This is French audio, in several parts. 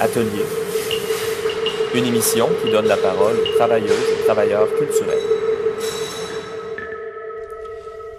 Atelier, une émission qui donne la parole aux travailleuses et travailleurs culturels.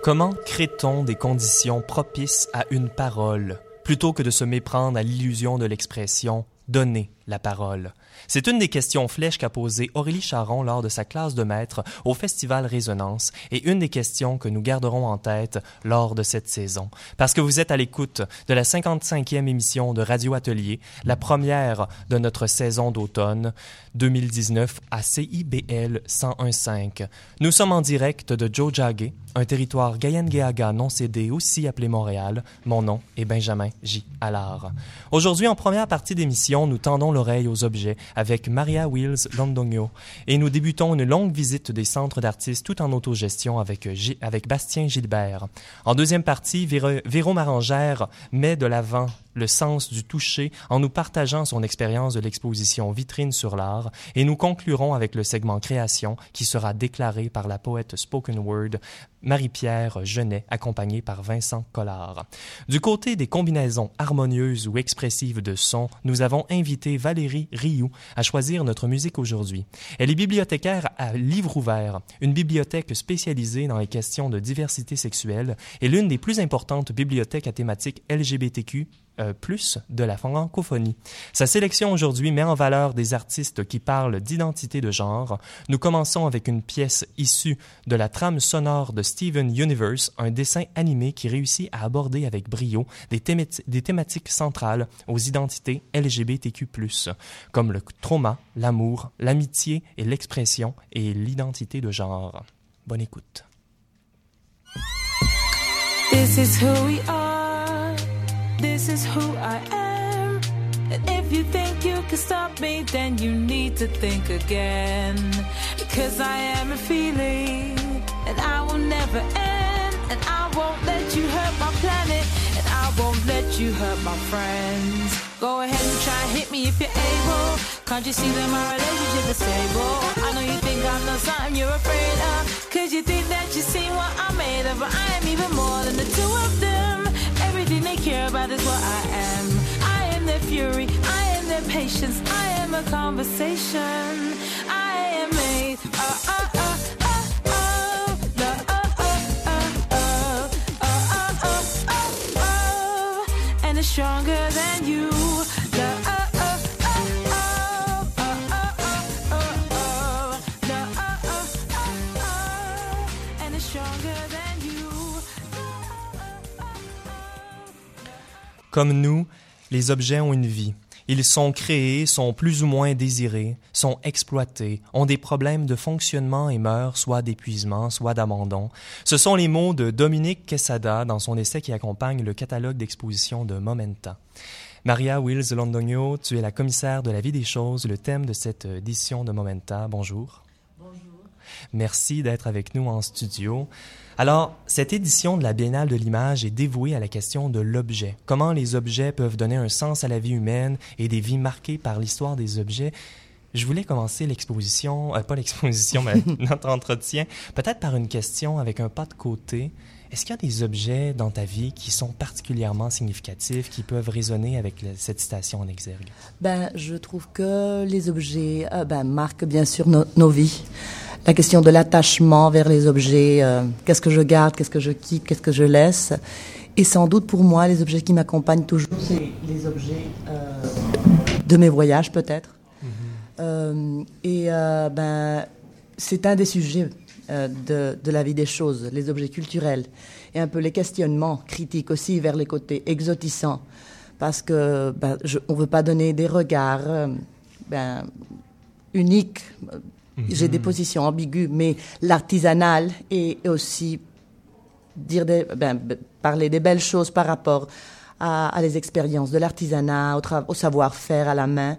Comment crée-t-on des conditions propices à une parole plutôt que de se méprendre à l'illusion de l'expression donner la parole? C'est une des questions flèches qu'a posée Aurélie Charon lors de sa classe de maître au Festival Résonance et une des questions que nous garderons en tête lors de cette saison. Parce que vous êtes à l'écoute de la 55e émission de Radio Atelier, la première de notre saison d'automne 2019 à CIBL 101.5. Nous sommes en direct de Jojage, un territoire Gayen-Geaga non cédé, aussi appelé Montréal. Mon nom est Benjamin J. Allard. Aujourd'hui, en première partie d'émission, nous tendons aux objets avec Maria Wills Londonio et nous débutons une longue visite des centres d'artistes tout en autogestion avec, avec Bastien Gilbert. En deuxième partie, Véro Marangère met de l'avant le sens du toucher en nous partageant son expérience de l'exposition Vitrine sur l'art et nous conclurons avec le segment création qui sera déclaré par la poète spoken word Marie-Pierre Genet, accompagnée par Vincent Collard. Du côté des combinaisons harmonieuses ou expressives de sons, nous avons invité Valérie Rioux à choisir notre musique aujourd'hui. Elle est bibliothécaire à Livre ouvert, une bibliothèque spécialisée dans les questions de diversité sexuelle et l'une des plus importantes bibliothèques à thématique LGBTQ euh, plus de la francophonie. Sa sélection aujourd'hui met en valeur des artistes qui parlent d'identité de genre. Nous commençons avec une pièce issue de la trame sonore de Steven Universe, un dessin animé qui réussit à aborder avec brio des, des thématiques centrales aux identités LGBTQ+, comme le trauma, l'amour, l'amitié et l'expression et l'identité de genre. Bonne écoute. This is who I am. And if you think you can stop me, then you need to think again. Because I am a feeling, and I will never end. And I won't let you hurt my planet, and I won't let you hurt my friends. Go ahead and try hit me if you're able. Can't you see that my relationship is stable? I know you think I'm not something you're afraid of. Cause you think that you see what I'm made of, but I am even more than the two of them care about is what I am. I am their fury, I am their patience, I am a conversation. I am a uh, uh, uh, stronger than you. Comme nous, les objets ont une vie. Ils sont créés, sont plus ou moins désirés, sont exploités, ont des problèmes de fonctionnement et meurent soit d'épuisement, soit d'abandon. Ce sont les mots de Dominique Quesada dans son essai qui accompagne le catalogue d'exposition de Momenta. Maria Wills Londonio, tu es la commissaire de la vie des choses, le thème de cette édition de Momenta. Bonjour. Bonjour. Merci d'être avec nous en studio. Alors, cette édition de la Biennale de l'image est dévouée à la question de l'objet. Comment les objets peuvent donner un sens à la vie humaine et des vies marquées par l'histoire des objets? Je voulais commencer l'exposition, euh, pas l'exposition, mais notre entretien, peut-être par une question avec un pas de côté. Est-ce qu'il y a des objets dans ta vie qui sont particulièrement significatifs, qui peuvent résonner avec cette citation en exergue? Ben, je trouve que les objets euh, ben, marquent bien sûr nos vies la question de l'attachement vers les objets, euh, qu'est-ce que je garde, qu'est-ce que je quitte, qu'est-ce que je laisse. Et sans doute pour moi, les objets qui m'accompagnent toujours, c'est les objets euh, de mes voyages peut-être. Mm-hmm. Euh, et ben, c'est un des sujets de, de, la vie des choses, les objets culturels, et un peu les questionnements critiques aussi vers les côtés exotissants, parce que ben, on ne veut pas donner des regards ben, uniques j'ai des mhm. positions ambiguës, mais l'artisanal et aussi dire des, ben, parler des belles choses par rapport à, les expériences de l'artisanat, au, au savoir-faire à la main,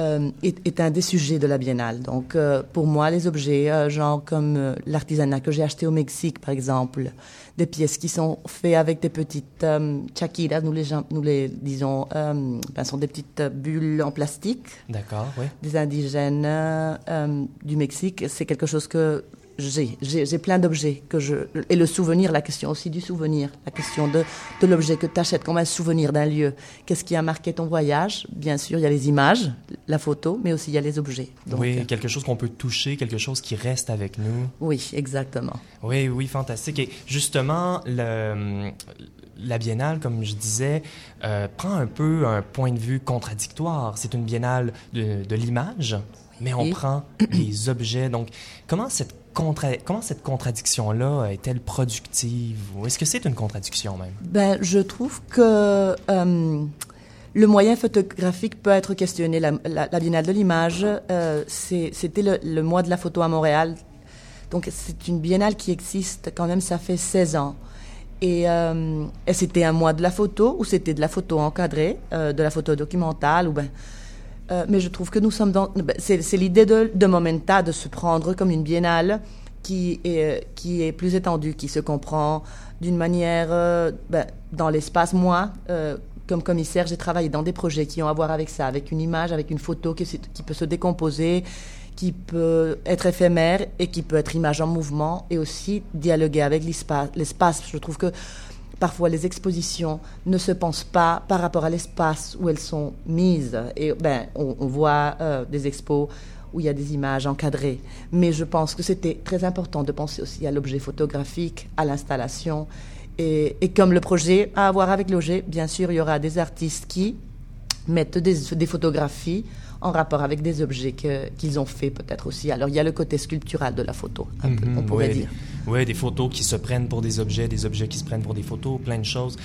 euh, est, un des sujets de la biennale. Donc, euh, pour moi, les objets, euh, genre comme l'artisanat que j'ai acheté au Mexique, par exemple, des pièces qui sont faites avec des petites chaquiras, nous les, nous les disons, ben, sont des petites bulles en plastique. D'accord, oui. Des indigènes du Mexique. C'est quelque chose que j'ai, j'ai, j'ai plein d'objets que je et le souvenir, la question aussi du souvenir, la question de de l'objet que tu achètes comme un souvenir d'un lieu. Qu'est-ce qui a marqué ton voyage? Bien sûr, il y a les images, la photo, mais aussi il y a les objets. Donc, oui, euh, quelque chose qu'on peut toucher, quelque chose qui reste avec nous. oui, exactement. Oui, oui, fantastique. Et justement, le, la biennale, comme je disais, euh, prend un peu un point de vue contradictoire. C'est une biennale de, de l'image, mais on Oui. prend les objets. Donc, comment cette, comment cette contradiction-là est-elle productive? Ou est-ce que c'est une contradiction même? Ben, je trouve que euh, le moyen photographique peut être questionné. La, Biennale de l'image, euh, c'était le, mois de la photo à Montréal. Donc, c'est une biennale qui existe quand même, ça fait 16 ans. Et, euh, et c'était un mois de la photo, ou c'était de la photo encadrée, de la photo documentale, ou ben, euh, mais je trouve que nous sommes dans. ben, C'est l'idée de, Momenta de se prendre comme une biennale qui est, qui est plus étendue, qui se comprend d'une manière. euh, ben, dans l'espace, moi, euh, comme commissaire, j'ai travaillé dans des projets qui ont à voir avec ça, avec une image, avec une photo qui, qui peut se décomposer, qui peut être éphémère et qui peut être image en mouvement et aussi dialoguer avec. L'espace, je trouve que parfois les expositions ne se pensent pas par rapport à l'espace où elles sont mises. Et ben, on, on voit euh, des expos où il y a des images encadrées. Mais je pense que c'était très important de penser aussi à l'objet photographique, à l'installation. Et, et comme le projet a à voir avec l'objet, bien sûr, il y aura des artistes qui mettent des, des photographies en rapport avec des objets qu'ils ont fait peut-être aussi. Alors il y a le côté sculptural de la photo, un peu, Mhm, on pourrait ouais, dire. Ouais, des photos qui se prennent pour des objets, des objets qui se prennent pour des photos, plein de choses.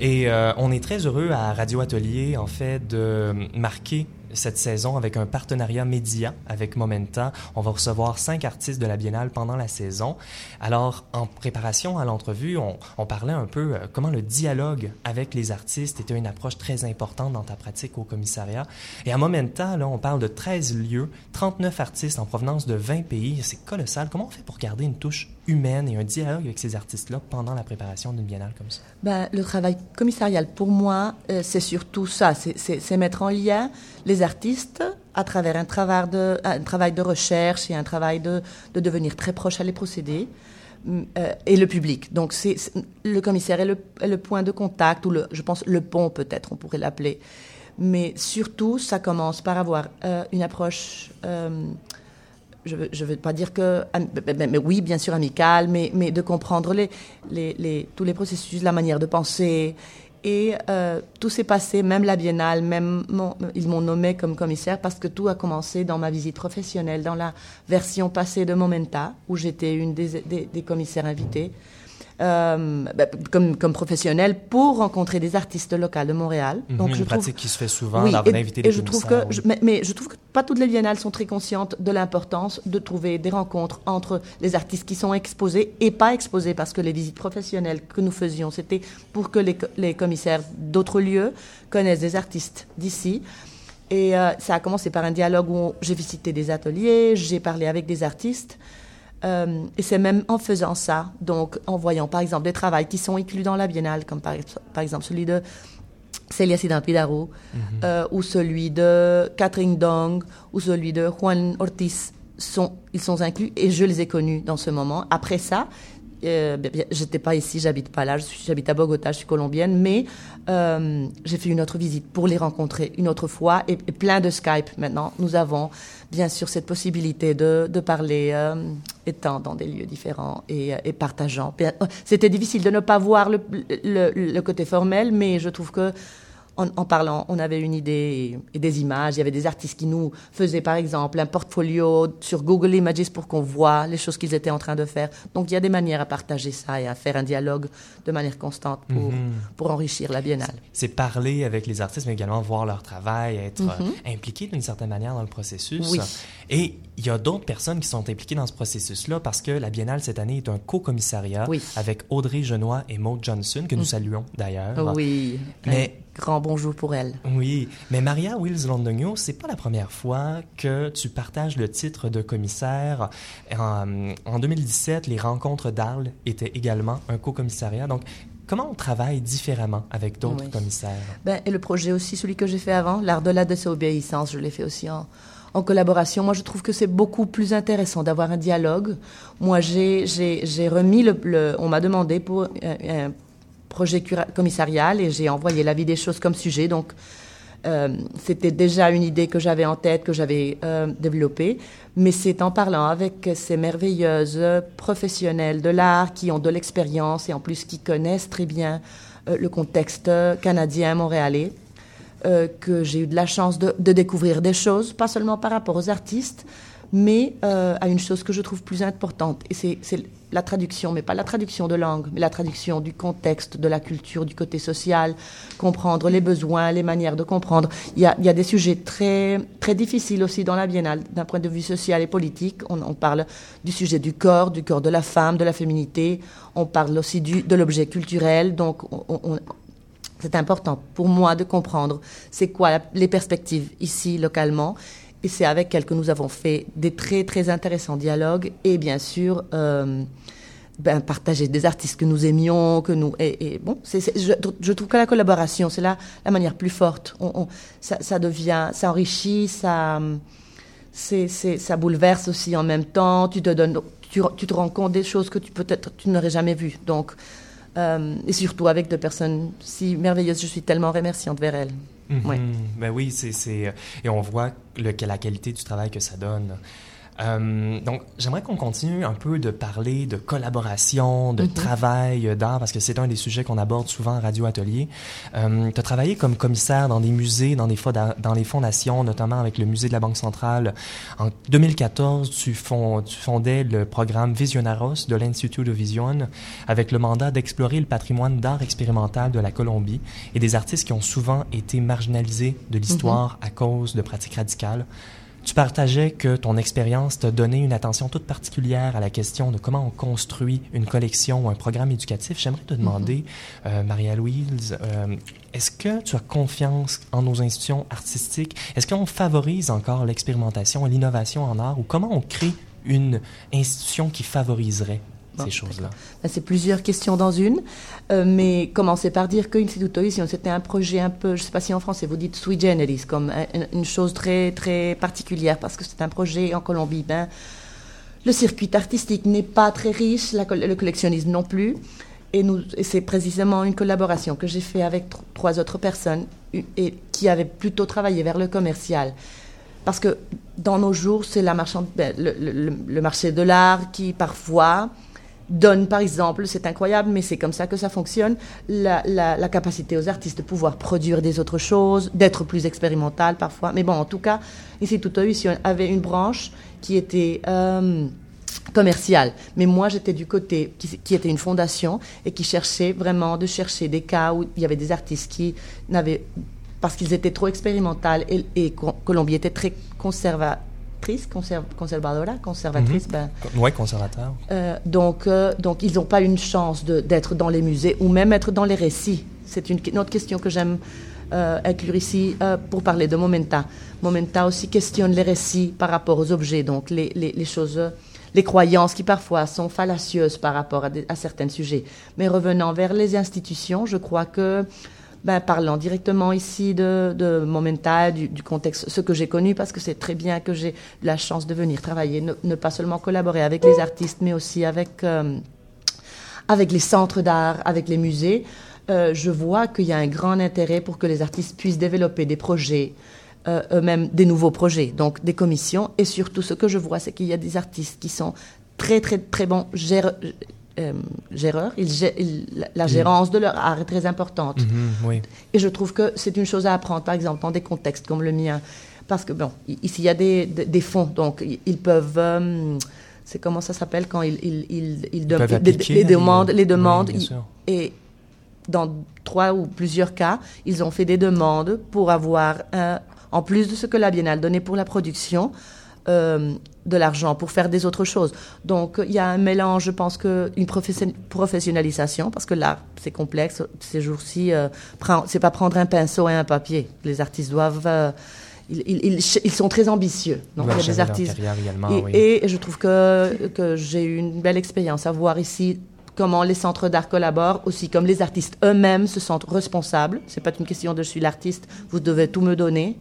Et euh, on est très heureux à Radio Atelier, en fait, de marquer cette saison avec un partenariat média avec Momenta. On va recevoir cinq artistes de la Biennale pendant la saison. Alors, en préparation à l'entrevue, on, on parlait un peu euh, comment le dialogue avec les artistes était une approche très importante dans ta pratique au commissariat. Et à Momenta, là, on parle de 13 lieux, 39 artistes en provenance de 20 pays. C'est colossal. Comment on fait pour garder une touche humaine et un dialogue avec ces artistes-là pendant la préparation d'une biennale comme ça? Ben, le travail commissarial, pour moi, euh, c'est surtout ça. C'est- mettre en lien les artistes à travers un travail de, un travail de recherche et un travail de, de devenir très proche à les procédés mm, euh, et le public. Donc, c'est le commissaire est le, le point de contact, ou je pense le pont peut-être, on pourrait l'appeler. Mais surtout, ça commence par avoir euh, une approche... je veux, je veux pas dire que, mais, oui, bien sûr, amical, mais, de comprendre tous les processus, la manière de penser. Et euh, tout s'est passé, même la biennale, ils m'ont nommé comme commissaire parce que tout a commencé dans ma visite professionnelle, dans la version passée de Momenta, où j'étais une des commissaires invités. Euh, bah, comme, comme professionnelle pour rencontrer des artistes locaux de Montréal. Donc, je une trouve- pratique qui se fait souvent oui, et, invité et des je trouve que, oui. je- mais, mais je trouve que pas toutes les biennales sont très conscientes de l'importance de trouver des rencontres entre les artistes qui sont exposés et pas exposés, parce que les visites professionnelles que nous faisions, c'était pour que les, co- les commissaires d'autres lieux connaissent des artistes d'ici. Et euh, ça a commencé par un dialogue où j'ai visité des ateliers, j'ai parlé avec des artistes. Euh, et c'est même en faisant ça, donc en voyant par exemple des travaux qui sont inclus dans la biennale, comme par, par exemple celui de Celia Sidan Pidaro, euh, ou celui de Catherine Dong, ou celui de Juan Ortiz, sont, ils sont inclus et je les ai connus dans ce moment. Après ça, euh, bien, bien, j'étais pas ici, j'habite pas là, j'habite à Bogota, je suis colombienne, mais euh, j'ai fait une autre visite pour les rencontrer une autre fois et, et plein de Skype maintenant. Nous avons bien sûr cette possibilité de, de parler euh, étant dans des lieux différents et, euh, partageant. Euh, C'était difficile de ne pas voir le, le côté formel, mais je trouve que en, en parlant, on avait une idée et, et des images. Il y avait des artistes qui nous faisaient, par exemple, un portfolio sur Google Images pour qu'on voit les choses qu'ils étaient en train de faire. Donc, il y a des manières à partager ça et à faire un dialogue de manière constante pour, Mhm. pour enrichir la biennale. C'est parler avec les artistes, mais également voir leur travail, être Mhm. euh, impliqué d'une certaine manière dans le processus. Oui. Et il y a d'autres personnes qui sont impliquées dans ce processus-là parce que la Biennale cette année est un co-commissariat Oui. avec Audrey Genois et Maud Johnson, que nous saluons d'ailleurs. Oui, Mais- un grand bonjour pour elle. Oui, mais Maria Wills Londonio, c'est pas la première fois que tu partages le titre de commissaire. En, en 2017, les rencontres d'Arles étaient également un co-commissariat. Donc, comment on travaille différemment avec d'autres Oui. commissaires? Ben, et le projet aussi, celui que j'ai fait avant, l'art de la désobéissance, je l'ai fait aussi en, en collaboration. Moi, je trouve que c'est beaucoup plus intéressant d'avoir un dialogue. Moi, j'ai remis le, on m'a demandé pour un, projet commissarial et j'ai envoyé la vie des choses comme sujet. Donc, euh, c'était déjà une idée que j'avais en tête, que j'avais euh, développée, mais c'est en parlant avec ces merveilleuses professionnelles de l'art qui ont de l'expérience et en plus qui connaissent très bien euh, le contexte canadien, montréalais, euh, que j'ai eu de la chance de, découvrir des choses, pas seulement par rapport aux artistes, mais euh, à une chose que je trouve plus importante, et c'est la traduction, mais pas la traduction de langue, mais la traduction du contexte, de la culture, du côté social, comprendre les besoins, les manières de comprendre. Il y a, des sujets très, très difficiles aussi dans la biennale, d'un point de vue social et politique. On, parle du sujet du corps, du corps de la femme, de la féminité. On parle aussi du, de l'objet culturel. Donc, on, on, c'est important pour moi de comprendre c'est quoi les perspectives ici localement. Et c'est avec elle que nous avons fait des très très intéressants dialogues et bien sûr euh, ben, partager des artistes que nous aimions, que nous et, bon, je, trouve que la collaboration c'est la, la manière plus forte. Ça, devient, ça enrichit, ça, ça bouleverse aussi en même temps. Tu te donnes, tu, tu te rends compte des choses que tu peut-être tu n'aurais jamais vues. Donc euh, et surtout avec des personnes si merveilleuses. Je suis tellement remerciante vers elles. Mm -hmm. ouais. Ben oui, c'est et on voit le, la qualité du travail que ça donne. Euh, donc, j'aimerais qu'on continue un peu de parler de collaboration, de mm -hmm. travail d'art, parce que c'est un des sujets qu'on aborde souvent à Radio Atelier. Euh, tu as travaillé comme commissaire dans des musées, dans, des dans les fondations, notamment avec le Musée de la Banque centrale. En 2014, tu, fond, tu fondais le programme Visionaros de l'Institut de Vision, avec le mandat d'explorer le patrimoine d'art expérimental de la Colombie et des artistes qui ont souvent été marginalisés de l'histoire mm -hmm. à cause de pratiques radicales. Tu partageais que ton expérience t'a donné une attention toute particulière à la question de comment on construit une collection ou un programme éducatif. J'aimerais te demander, mm -hmm. euh, Maria-Louise, euh, est-ce que tu as confiance en nos institutions artistiques? Est-ce qu'on favorise encore l'expérimentation et l'innovation en art ou comment on crée une institution qui favoriserait ces choses-là C'est plusieurs questions dans une, euh, mais commencer par dire que Instituto Vision, c'était un projet un peu, je ne sais pas si en français vous dites sui generis, comme une, une chose très, très particulière, parce que c'est un projet en Colombie. Ben, le circuit artistique n'est pas très riche, la, le collectionnisme non plus. Et, c'est précisément une collaboration que j'ai fait avec trois autres personnes et, qui avaient plutôt travaillé vers le commercial. Parce que dans nos jours, c'est la marchand, ben, le, le, le marché de l'art qui parfois donne, par exemple, c'est incroyable, mais c'est comme ça que ça fonctionne, la, la, capacité aux artistes de pouvoir produire des autres choses, d'être plus expérimental parfois. Mais bon, en tout cas, ici, tout à ici, on avait une branche qui était euh, commerciale. Mais moi, j'étais du côté qui, qui, était une fondation et qui cherchait vraiment de chercher des cas où il y avait des artistes qui n'avaient parce qu'ils étaient trop expérimentaux et, et Colombie était très conservateur conserv conservadora, conservatrice. Mm -hmm. ben, oui, conservateur. Euh, donc, euh, donc, ils n'ont pas une chance d'être dans les musées ou même être dans les récits. C'est une, une, autre question que j'aime euh, inclure ici pour parler de Momenta. Momenta aussi questionne les récits par rapport aux objets, donc les, les, les choses, les croyances qui parfois sont fallacieuses par rapport à, des, à certains sujets. Mais revenant vers les institutions, je crois que ben, parlant directement ici de, de Momenta, du, du, contexte, ce que j'ai connu, parce que c'est très bien que j'ai la chance de venir travailler, ne, pas seulement collaborer avec les artistes, mais aussi avec, euh, avec les centres d'art, avec les musées. Euh, je vois qu'il y a un grand intérêt pour que les artistes puissent développer des projets, euh, eux-mêmes des nouveaux projets, donc des commissions. Et surtout, ce que je vois, c'est qu'il y a des artistes qui sont très, très, très bons euh, géreurs, ils, ils, la gérance de leur art est très importante. Mm -hmm, oui. Et je trouve que c'est une chose à apprendre, par exemple, dans des contextes comme le mien. Parce que, bon, ici, il y a des, des, des fonds, donc ils peuvent... Euh, c'est comment ça s'appelle quand ils, ils, ils, les, les, demandes, les demandes. Oui, et dans trois ou plusieurs cas, ils ont fait des demandes pour avoir, un, en plus de ce que la Biennale donnait pour la production, euh, de l'argent pour faire des autres choses. Donc il y a un mélange, je pense que une professionnalisation parce que là c'est complexe ces jours-ci. Euh, c'est pas prendre un pinceau et un papier. Les artistes doivent euh, ils, ils, ils, sont très ambitieux. Donc il y a des artistes et, oui. et, je trouve que que j'ai eu une belle expérience à voir ici comment les centres d'art collaborent, aussi comme les artistes eux-mêmes se sentent responsables. C'est pas une question de je suis l'artiste, vous devez tout me donner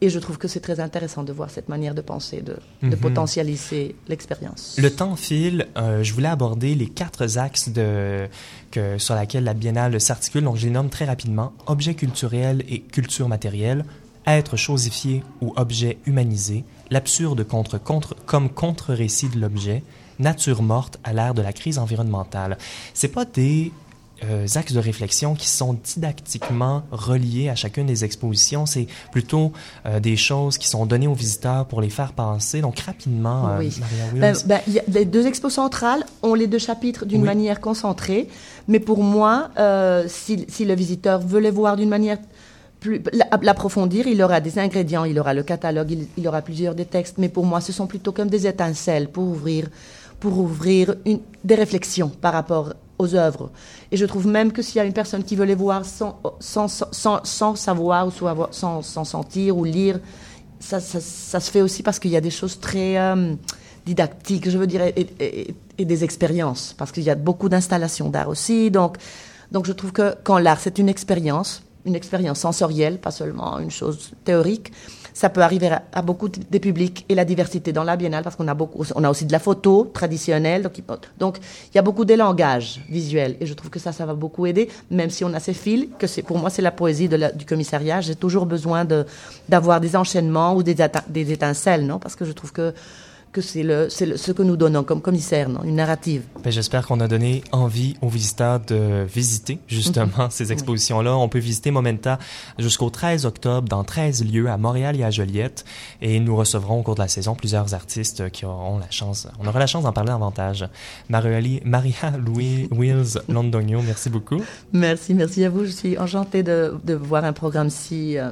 Et je trouve que c'est très intéressant de voir cette manière de penser, de, de Mhm. potentialiser l'expérience. Le temps file. euh, je voulais aborder les quatre axes de, que, sur lesquels la biennale s'articule. Donc, je les nomme très rapidement. Objet culturel et culture matérielle, être chosifié ou objet humanisé, l'absurde contre, contre, comme contre-récit de l'objet, nature morte à l'ère de la crise environnementale. C'est pas des euh, axes de réflexion qui sont didactiquement reliés à chacune des expositions. C'est plutôt euh, des choses qui sont données aux visiteurs pour les faire penser. Donc, rapidement, euh, Oui. Maria. Ben, ben, il y a- les deux expos centrales ont les deux chapitres d'une Oui. manière concentrée, mais pour moi, euh, si, si le visiteur veut les voir d'une manière plus la- l'approfondir, il aura des ingrédients, il aura le catalogue, il, il aura plusieurs des textes, mais pour moi, ce sont plutôt comme des étincelles pour ouvrir, pour ouvrir une, des réflexions par rapport aux œuvres. Et je trouve même que s'il y a une personne qui veut les voir sans, sans, sans, sans- savoir ou sans, sans, sentir ou lire, ça, ça, se fait aussi parce qu'il y a des choses très euh, didactiques, je veux dire, et, et- et des expériences, parce qu'il y a beaucoup d'installations d'art aussi. Donc, donc je trouve que quand l'art, c'est une expérience, une expérience sensorielle, pas seulement une chose théorique, ça peut arriver à, beaucoup de- des publics et la diversité dans la biennale, parce qu'on a beaucoup, on a aussi de la photo traditionnelle, donc il, y a beaucoup des langages visuels, et je trouve que ça, ça va beaucoup aider, même si on a ces fils, que c'est pour moi c'est la poésie de du commissariat. J'ai toujours besoin de d'avoir des enchaînements ou des, des étincelles, non, parce que je trouve que que c'est le, c'est le- ce que nous donnons comme commissaire, non, une narrative. Ben, J'espère qu'on a donné envie aux visiteurs de visiter justement ces expositions-là. On peut visiter Momenta jusqu'au 13 octobre dans 13 lieux à Montréal et à Joliette. Et nous recevrons au cours de la saison plusieurs artistes qui auront la chance, on aura la chance d'en parler davantage. Maria, Maria Louis Wills Londonio, merci beaucoup. Merci, merci à vous. Je suis enchantée de, de voir un programme si, euh,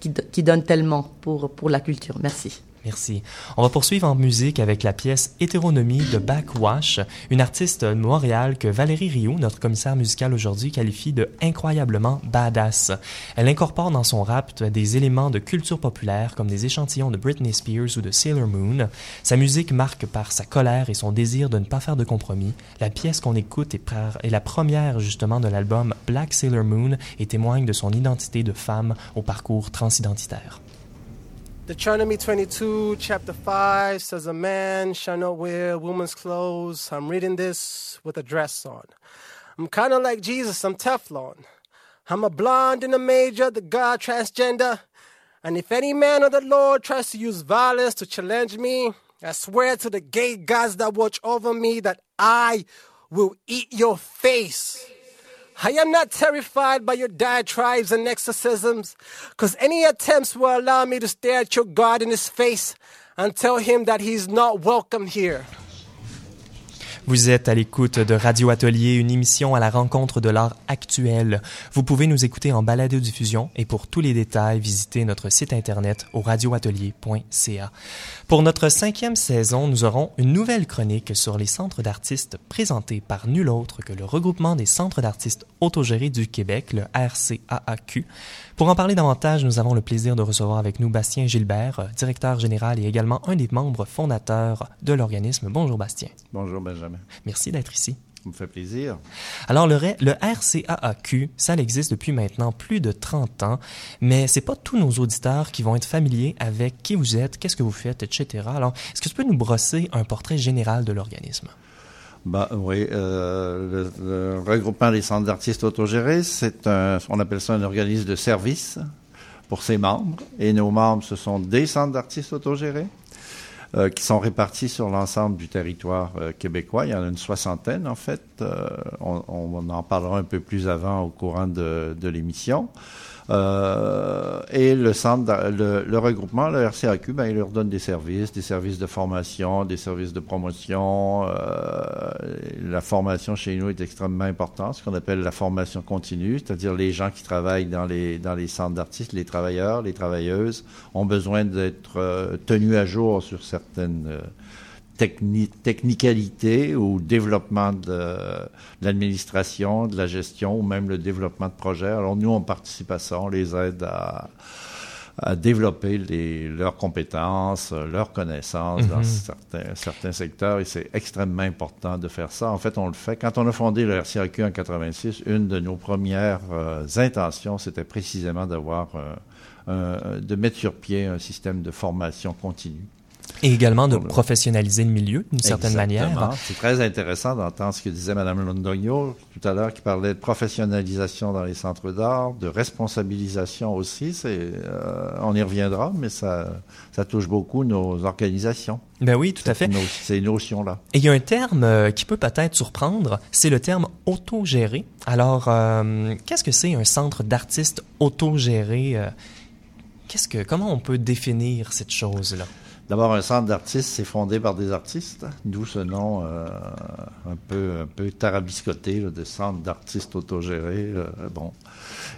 qui, qui donne tellement pour, pour la culture. Merci. Merci. On va poursuivre en musique avec la pièce Hétéronomie de Backwash, une artiste de Montréal que Valérie Rioux, notre commissaire musical aujourd'hui, qualifie de incroyablement badass. Elle incorpore dans son rap des éléments de culture populaire comme des échantillons de Britney Spears ou de Sailor Moon. Sa musique marque par sa colère et son désir de ne pas faire de compromis. La pièce qu'on écoute est, est la première justement de l'album Black Sailor Moon et témoigne de son identité de femme au parcours transidentitaire. Deuteronomy 22, chapter 5 says, A man shall not wear woman's clothes. I'm reading this with a dress on. I'm kind of like Jesus, I'm Teflon. I'm a blonde and a major, the God transgender. And if any man of the Lord tries to use violence to challenge me, I swear to the gay gods that watch over me that I will eat your face. I am not terrified by your diatribes and exorcisms, because any attempts will allow me to stare at your God in his face and tell him that he's not welcome here. Vous êtes à l'écoute de Radio Atelier, une émission à la rencontre de l'art actuel. Vous pouvez nous écouter en balado-diffusion et pour tous les détails, visitez notre site internet au radioatelier.ca. Pour notre cinquième saison, nous aurons une nouvelle chronique sur les centres d'artistes présentés par nul autre que le regroupement des centres d'artistes autogérés du Québec, le RCAAQ. Pour en parler davantage, nous avons le plaisir de recevoir avec nous Bastien Gilbert, directeur général et également un des membres fondateurs de l'organisme. Bonjour Bastien. Bonjour Benjamin. Merci d'être ici. Ça me fait plaisir. Alors le, le RCAAQ, ça existe depuis maintenant plus de 30 ans, mais c'est pas tous nos auditeurs qui vont être familiers avec qui vous êtes, qu'est-ce que vous faites, etc. Alors, est-ce que tu peux nous brosser un portrait général de l'organisme? Bah, oui, euh, le, regroupement des centres d'artistes autogérés, c'est un, on appelle ça un organisme de service pour ses membres. Et nos membres, ce sont des centres d'artistes autogérés euh, qui sont répartis sur l'ensemble du territoire euh, québécois. Il y en a une soixantaine, en fait. Euh, on, on en parlera un peu plus avant au courant de, de l'émission. Euh, et le centre, le, le regroupement, le RCAQ, ben, il leur donne des services, des services de formation, des services de promotion. Euh, la formation chez nous est extrêmement importante, ce qu'on appelle la formation continue, c'est-à-dire les gens qui travaillent dans les, dans les centres d'artistes, les travailleurs, les travailleuses, ont besoin d'être euh, tenus à jour sur certaines euh, techni technicalité ou développement de, l'administration, de la gestion ou même le développement de projets. Alors nous, on participe à ça, on les aide à, à développer les, leurs compétences, leurs connaissances dans Mhm. certains, certains secteurs et c'est extrêmement important de faire ça. En fait, on le fait. Quand on a fondé le RCAQ en 86, une de nos premières euh, intentions, c'était précisément d'avoir euh, de mettre sur pied un système de formation continue. Et également de professionnaliser le milieu d'une certaine manière. C'est très intéressant d'entendre ce que disait Mme Londogno tout à l'heure, qui parlait de professionnalisation dans les centres d'art, de responsabilisation aussi. C'est, euh, on y reviendra, mais ça, ça touche beaucoup nos organisations. Ben oui, tout à fait. Nos- ces notions-là. Et il y a un terme euh, qui peut peut-être surprendre, c'est le terme autogéré. Alors, euh, qu'est-ce que c'est un centre d'artistes autogéré Qu'est-ce que, comment on peut définir cette chose-là? D'abord, un centre d'artistes, c'est fondé par des artistes, d'où ce nom euh, un peu un peu tarabiscoté là, de centre d'artistes autogérés. euh, bon,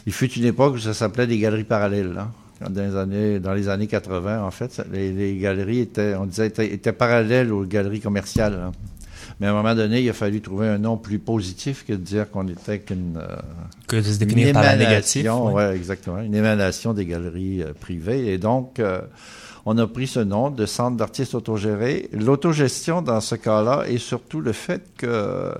il fut une époque où ça s'appelait des galeries parallèles. hein. Dans les années dans les années 80, en fait, les, les galeries étaient, on disait, étaient, étaient parallèles aux galeries commerciales. hein. Mais à un moment donné, il a fallu trouver un nom plus positif que de dire qu'on était qu'une euh, Que de se définir par la négative émanation, ouais. exactement, une émanation des galeries euh, privées. Et donc, euh, on a pris ce nom de centre d'artistes autogérés. L'autogestion, dans ce cas-là, est surtout le fait que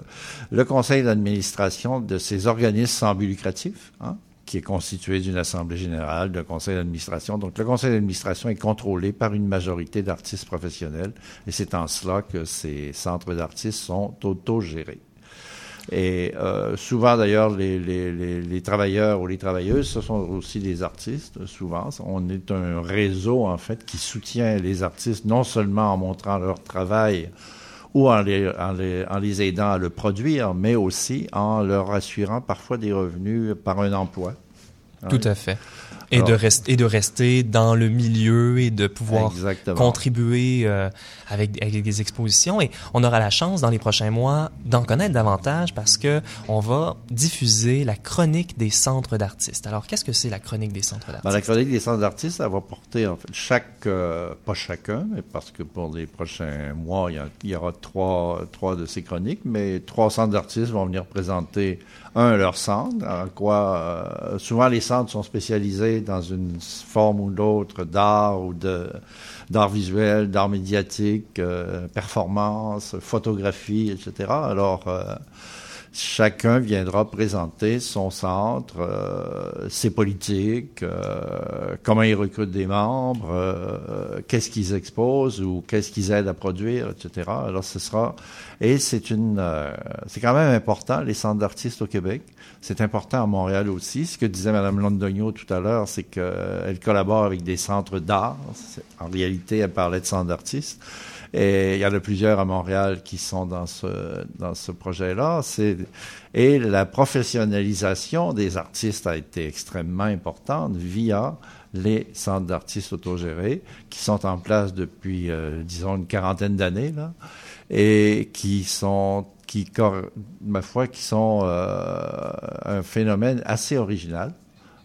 le conseil d'administration de ces organismes sans but lucratif, hein, qui est constitué d'une assemblée générale, d'un conseil d'administration. Donc, le conseil d'administration est contrôlé par une majorité d'artistes professionnels, et c'est en cela que ces centres d'artistes sont autogérés. Et euh, souvent, d'ailleurs, les, travailleurs ou les travailleuses, ce sont aussi des artistes, souvent. On est un réseau, en fait, qui soutient les artistes, non seulement en montrant leur travail ou en les, en les aidant à le produire, mais aussi en leur assurant parfois des revenus par un emploi. Tout à fait. Et, Alors- de rester, et de rester dans le milieu et de pouvoir Exactement. contribuer euh, avec, avec des expositions. Et on aura la chance dans les prochains mois d'en connaître davantage parce que on va diffuser la chronique des centres d'artistes. Alors, qu'est-ce que c'est la chronique des centres d'artistes? Dans la chronique des centres d'artistes, ça va porter, en fait, chaque, euh, pas chacun, mais parce que pour les prochains mois, il y, a- il y aura trois, trois de ces chroniques, mais trois centres d'artistes vont venir présenter, un, leur centre, en quoi, euh, souvent les centres sont spécialisés dans une forme ou l'autre d'art ou de, d'art visuel, d'art médiatique, euh, performance, photographie, etc. Alors, euh, chacun viendra présenter son centre, euh, ses politiques, euh, comment ils recrutent des membres, euh, qu'est-ce qu'ils exposent ou qu'est-ce qu'ils aident à produire, etc. Alors ce sera et c'est une, euh, c'est quand même important les centres d'artistes au Québec. C'est important à Montréal aussi. Ce que disait Mme Londogno tout à l'heure, c'est qu'elle collabore avec des centres d'art. En réalité, elle parlait de centres d'artistes. Et il y en a plusieurs à Montréal qui sont dans ce, dans ce projet-là. Et la professionnalisation des artistes a été extrêmement importante via les centres d'artistes autogérés qui sont en place depuis, euh, disons, une quarantaine d'années, là, et qui sont, qui, ma foi, qui sont euh, un phénomène assez original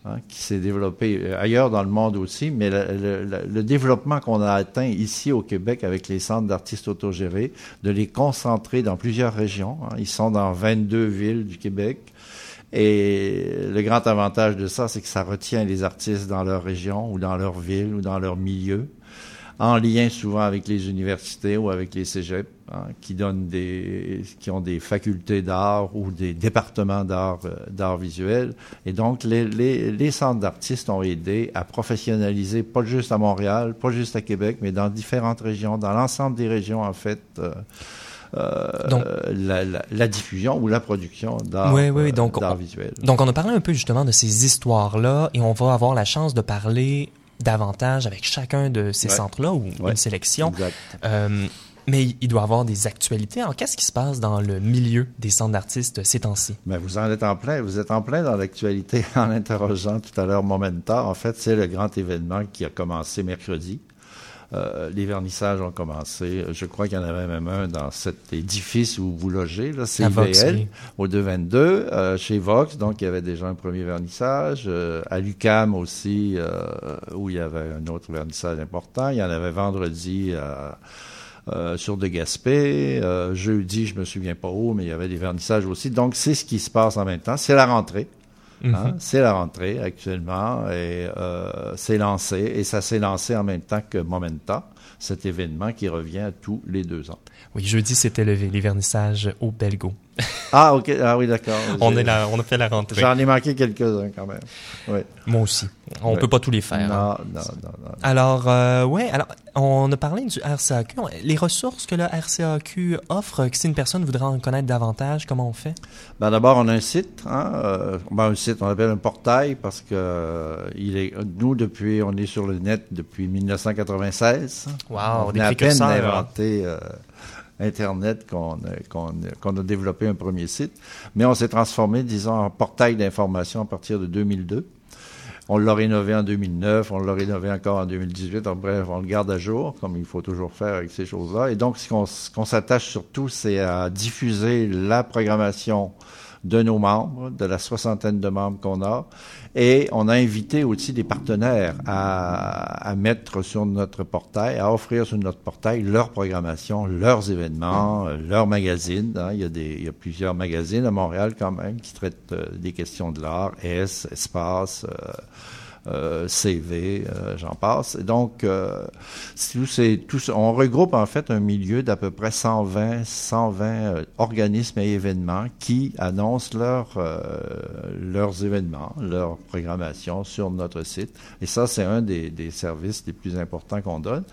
hein, qui s'est développé euh, ailleurs dans le monde aussi, mais le, développement qu'on a atteint ici au Québec avec les centres d'artistes autogérés, de les concentrer dans plusieurs régions. hein. Ils sont dans 22 villes du Québec. Et le grand avantage de ça, c'est que ça retient les artistes dans leur région ou dans leur ville ou dans leur milieu, en lien souvent avec les universités ou avec les cégeps, hein, qui donnent des, qui ont des facultés d'art ou des départements d'art, euh, d'art visuel. Et donc, les, les, les centres d'artistes ont aidé à professionnaliser, pas juste à Montréal, pas juste à Québec, mais dans différentes régions, dans l'ensemble des régions, en fait, euh, euh, Donc- la, la, la diffusion ou la production d'art, Oui, oui, euh, donc visuel. Donc, on a parlé un peu justement de ces histoires-là et on va avoir la chance de parler davantage avec chacun de ces Ouais. centres-là ou Ouais. une sélection. Euh, mais il doit y avoir des actualités. Alors, qu'est-ce qui se passe dans le milieu des centres d'artistes ces temps-ci? Mais vous en êtes en plein. Vous êtes en plein dans l'actualité en interrogeant tout à l'heure Momenta. En fait, c'est le grand événement qui a commencé mercredi. Euh, les vernissages ont commencé. Je crois qu'il y en avait même un dans cet édifice où vous logez, là, oui. au 222, euh, chez Vox. Donc, il y avait déjà un premier vernissage. Euh, à l'UCAM aussi, euh, où il y avait un autre vernissage important. Il y en avait vendredi à euh, sur de Gaspé. Euh, jeudi, je me souviens pas où, mais il y avait des vernissages aussi. Donc, c'est ce qui se passe en même temps. C'est la rentrée. Hein? C'est la rentrée actuellement et euh, c'est lancé et ça s'est lancé en même temps que Momenta, cet événement qui revient tous les deux ans. Oui, jeudi, c'était le, les vernissages au Belgo. Ah, ok. Ah oui, d'accord. On, J'ai- est là, on a fait la rentrée. J'en ai manqué quelques-uns quand même. Oui. Moi aussi. On Ouais. peut pas tous les faire. hein. Non, non, non, non. Alors, euh, ouais, alors, on a parlé du RCAQ. Les ressources que le RCAQ offre, si une personne voudrait en connaître davantage, comment on fait? Ben, D'abord, on a un site. Hein, euh, ben, un site, on appelle un portail parce que euh, il est, nous, depuis, on est sur le net depuis 1996. Wow, on a à peine précurseurs. inventé Internet qu'on a- qu'on a- développé un premier site. Mais on s'est transformé, disons, en portail d'information à partir de 2002. On l'a rénové en 2009, on l'a rénové encore en 2018. En bref, on le garde à jour, comme il faut toujours faire avec ces choses-là. Et donc, ce qu'on s'attache surtout, c'est à diffuser la programmation de nos membres, de la soixantaine de membres qu'on a. Et on a invité aussi des partenaires à, à mettre sur notre portail, à offrir sur notre portail leur programmation, leurs événements, euh, leurs magazines. hein. Il, y a des, il y a plusieurs magazines à Montréal quand même qui traitent euh, des questions de l'art, S, Espace, euh, CV, euh, j'en passe. Et donc, euh, tout, tout on regroupe en fait un milieu d'à peu près 120, 120 euh, organismes et événements qui annoncent leurs euh, leurs événements, leur programmation sur notre site. Et ça, c'est un des services les plus importants qu'on donne.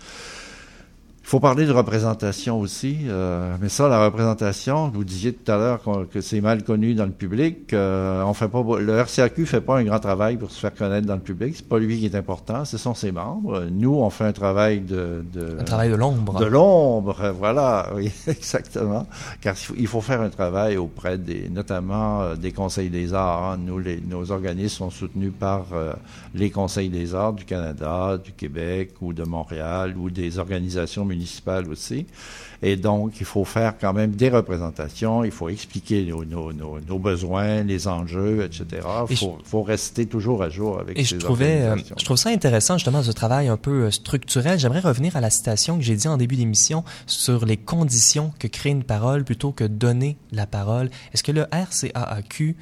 Il faut parler de représentation aussi, euh, mais ça, la représentation, vous disiez tout à l'heure qu'on- que c'est mal connu dans le public. euh, on fait pas, le RCAQ fait pas un grand travail pour se faire connaître dans le public. C'est pas lui qui est important, ce sont ses membres. Nous, on fait un travail de, de Un travail de l'ombre. de l'ombre, voilà, oui, exactement. Car il faut, il faut faire un travail auprès des, notamment euh, des conseils des arts. hein. Nous, les, nos organismes sont soutenus par euh, les conseils des arts du Canada, du Québec ou de Montréal ou des organisations municipales aussi. Et donc, il faut faire quand même des représentations, il faut expliquer nos, nos, nos, nos besoins, les enjeux, etc. Et Il faut, faut rester toujours à jour avec Et ces je trouvais, euh, organisations. je trouve ça intéressant justement ce travail un peu euh, structurel. J'aimerais revenir à la citation que j'ai dit en début d'émission sur les conditions que crée une parole plutôt que donner la parole. Est-ce que le RCAAQ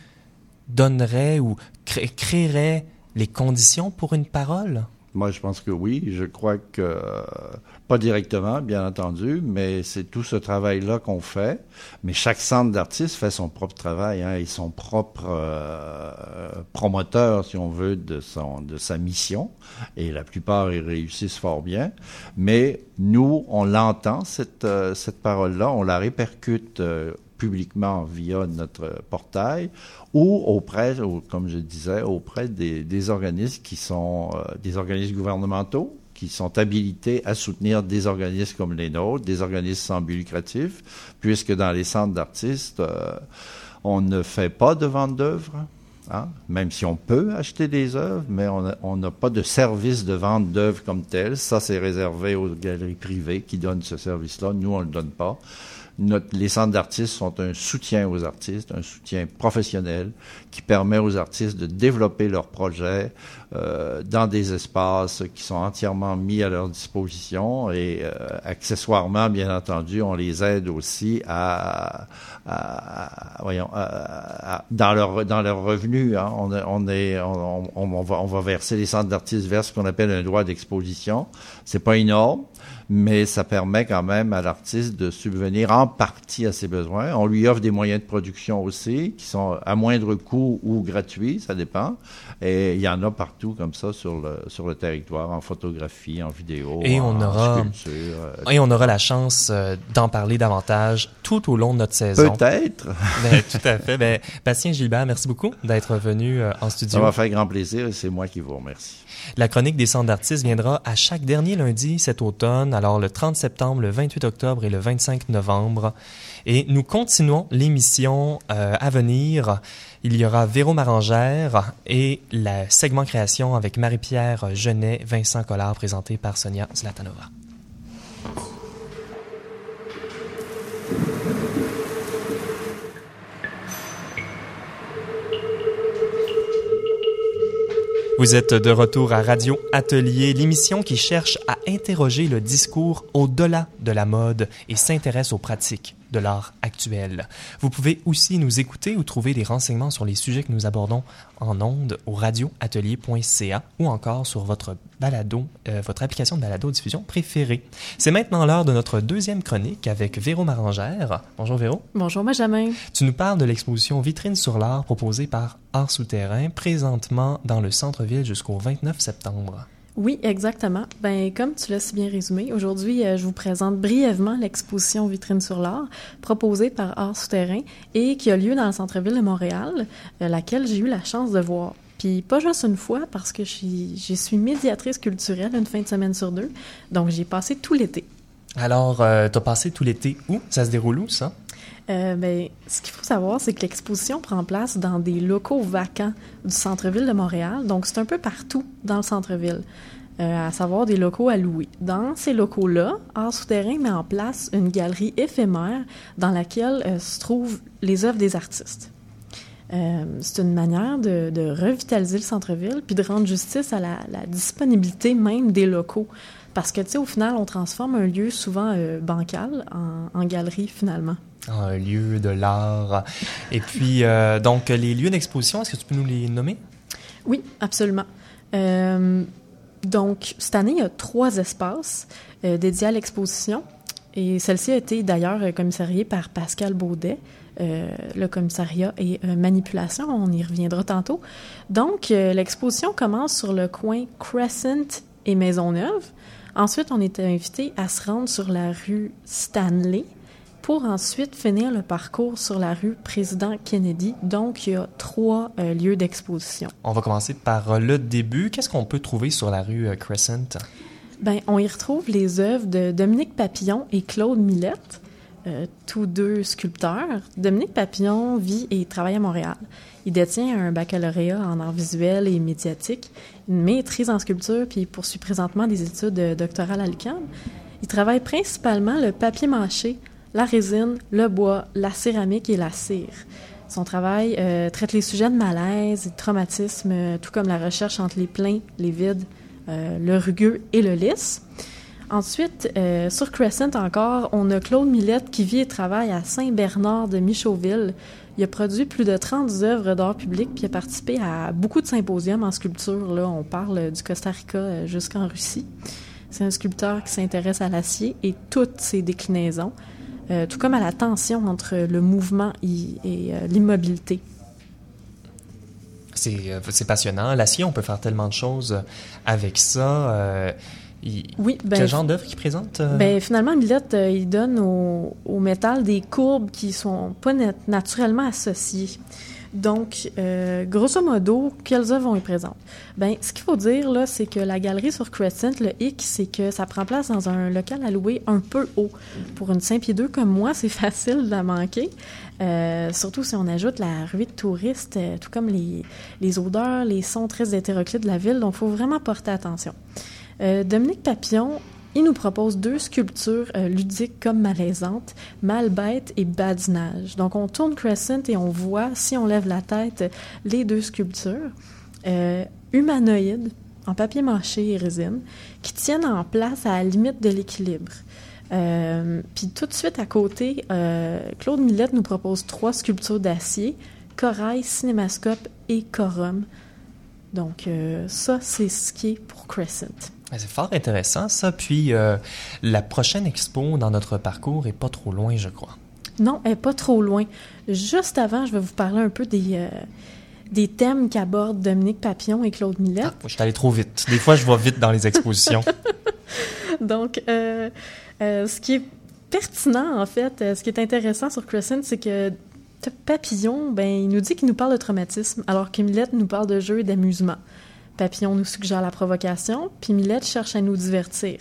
donnerait ou cré- créerait les conditions pour une parole? Moi, je pense que oui. Je crois que, pas directement, bien entendu, mais c'est tout ce travail-là qu'on fait. Mais chaque centre d'artistes fait son propre travail hein, et son propre euh, promoteur, si on veut, de, son, de sa mission. Et la plupart, ils réussissent fort bien. Mais nous, on l'entend, cette, euh, cette parole-là, on la répercute euh, publiquement via notre portail ou auprès, comme je disais, auprès des, des organismes qui sont euh, des organismes gouvernementaux qui sont habilités à soutenir des organismes comme les nôtres, des organismes sans but lucratif, puisque dans les centres d'artistes, euh, on ne fait pas de vente d'œuvres. Hein? Même si on peut acheter des œuvres, mais on n'a pas de service de vente d'œuvres comme tel. Ça, c'est réservé aux galeries privées qui donnent ce service-là. Nous, on ne le donne pas. Notre- les centres d'artistes sont un soutien aux artistes, un soutien professionnel qui permet aux artistes de développer leurs projets euh, dans des espaces qui sont entièrement mis à leur disposition et euh, accessoirement, bien entendu, on les aide aussi à, à- voyons, dans leur dans leurs revenus. hein. On, on est on- on va on va verser les centres d'artistes vers ce qu'on appelle un droit d'exposition. C'est pas énorme mais ça permet quand même à l'artiste de subvenir en partie à ses besoins. On lui offre des moyens de production aussi, qui sont à moindre coût ou gratuits, ça dépend. Et il y en a partout comme ça sur le, sur le territoire, en photographie, en vidéo, Et en on aura- sculpture. euh, Et on aura la chance euh, d'en parler davantage tout au long de notre saison. Peut-être. Ben, tout à fait. Ben, Bastien Gilbert, merci beaucoup d'être venu euh, en Ça studio. m'a fait grand plaisir et c'est moi qui vous remercie. La chronique des centres d'artistes viendra à chaque dernier lundi cet automne, alors le 30 septembre, le 28 octobre et le 25 novembre. Et nous continuons l'émission euh, à venir. Il y aura Véro Marangère et le segment création avec Marie-Pierre Genet, Vincent Collard, présenté par Sonia Zlatanova. Vous êtes de retour à Radio Atelier, l'émission qui cherche à interroger le discours au-delà de la mode et s'intéresse aux pratiques de l'art actuel. Vous pouvez aussi nous écouter ou trouver des renseignements sur les sujets que nous abordons en ondes au radioatelier.ca ou encore sur votre balado, euh, votre application de balado diffusion préférée. C'est maintenant l'heure de notre deuxième chronique avec Véro Marangère. Bonjour Véro. Bonjour Benjamin. Tu nous parles de l'exposition Vitrine sur l'art proposée par Art Souterrain, présentement dans le centre-ville jusqu'au 29 septembre. Oui, exactement. Ben, comme tu l'as si bien résumé, aujourd'hui, euh, je vous présente brièvement l'exposition Vitrine sur l'art proposée par Art Souterrain et qui a lieu dans le centre-ville de Montréal, euh, laquelle j'ai eu la chance de voir. Puis pas juste une fois, parce que je suis, médiatrice culturelle une fin de semaine sur deux, donc j'ai passé tout l'été. Alors, euh, t'as passé tout l'été où? Ça se déroule où, ça? Euh, ben, ce qu'il faut savoir, c'est que l'exposition prend place dans des locaux vacants du centre-ville de Montréal. Donc, c'est un peu partout dans le centre-ville, euh, à savoir des locaux à louer. Dans ces locaux-là, Art Souterrain met en place une galerie éphémère dans laquelle euh, se trouvent les œuvres des artistes. C'est une manière de, revitaliser le centre-ville puis de rendre justice à la disponibilité même des locaux. Parce que, tu sais, au final, on transforme un lieu souvent euh, bancal en, en galerie, finalement. Un lieu de l'art. Et puis, euh, donc, les lieux d'exposition, est-ce que tu peux nous les nommer? Oui, absolument. Euh, donc, cette année, il y a trois espaces euh, dédiés à l'exposition. Et celle-ci a été d'ailleurs commissariée par Pascal Baudet. Le commissariat et manipulation, on y reviendra tantôt. Donc, l'exposition commence sur le coin Crescent et Maisonneuve. Ensuite, on est invité à se rendre sur la rue Stanley pour ensuite finir le parcours sur la rue Président Kennedy. Donc, il y a trois euh, lieux d'exposition. On va commencer par euh, le début. Qu'est-ce qu'on peut trouver sur la rue euh, Crescent? Ben, on y retrouve les œuvres de Dominique Papillon et Claude Millette, euh, tous deux sculpteurs. Dominique Papillon vit et travaille à Montréal. Il détient un baccalauréat en arts visuels et médiatiques, une maîtrise en sculpture, puis il poursuit présentement des études euh, doctorales à l'UQAM. Il travaille principalement le papier mâché, la résine, le bois, la céramique et la cire. Son travail euh, traite les sujets de malaise et de traumatisme, euh, tout comme la recherche entre les pleins, les vides, le rugueux et le lisse. Ensuite, sur Crescent encore, on a Claude Millette qui vit et travaille à Saint-Bernard de Michauville. Il a produit plus de 30 œuvres d'art public puis a participé à beaucoup de symposiums en sculpture. Là, on parle du Costa Rica euh, jusqu'en Russie. C'est un sculpteur qui s'intéresse à l'acier et toutes ses déclinaisons, euh, tout comme à la tension entre le mouvement et, euh, l'immobilité. C'est passionnant. L'acier, on peut faire tellement de choses avec ça. Il- Oui, ben, Quel genre d'œuvre qu'il présente? euh? Ben, finalement, Millette, euh, il donne au, au métal des courbes qui sont pas nat- naturellement associées. Donc, euh, grosso modo, quelles œuvres on y présente? Ben, ce qu'il faut dire, là, c'est que la galerie sur Crescent, le hic, c'est que ça prend place dans un local à louer un peu haut. Pour une 5 pieds 2 comme moi, c'est facile de la manquer. Euh, surtout si on ajoute la ruée de touristes, tout comme les, les odeurs, les sons très hétéroclites de la ville. Donc, il faut vraiment porter attention. Euh, Dominique Papillon, il nous propose deux sculptures euh, ludiques comme malaisantes, Malbête et Badinage. Donc, on tourne Crescent et on voit, si on lève la tête, les deux sculptures. Euh, humanoïdes, en papier mâché et résine, qui tiennent en place à la limite de l'équilibre. Puis tout de suite à côté, Claude Millette nous propose trois sculptures d'acier, corail, cinémascope et corum. Donc ça, c'est ce qui est pour Crescent. Ben, C'est fort intéressant, ça. Puis, euh, la prochaine expo dans notre parcours est pas trop loin, je crois. Non, elle est pas trop loin. Juste avant, je vais vous parler un peu des, euh, des thèmes qu'abordent Dominique Papillon et Claude Millette. Ah, je suis allé trop vite. Des fois, je vais vite dans les expositions. Donc, euh, ce qui est pertinent, en fait, ce qui est intéressant sur Crescent, c'est que Papillon, ben, il nous dit qu'il nous parle de traumatisme, alors que Millette nous parle de jeu et d'amusement. Papillon nous suggère la provocation, puis Millette cherche à nous divertir.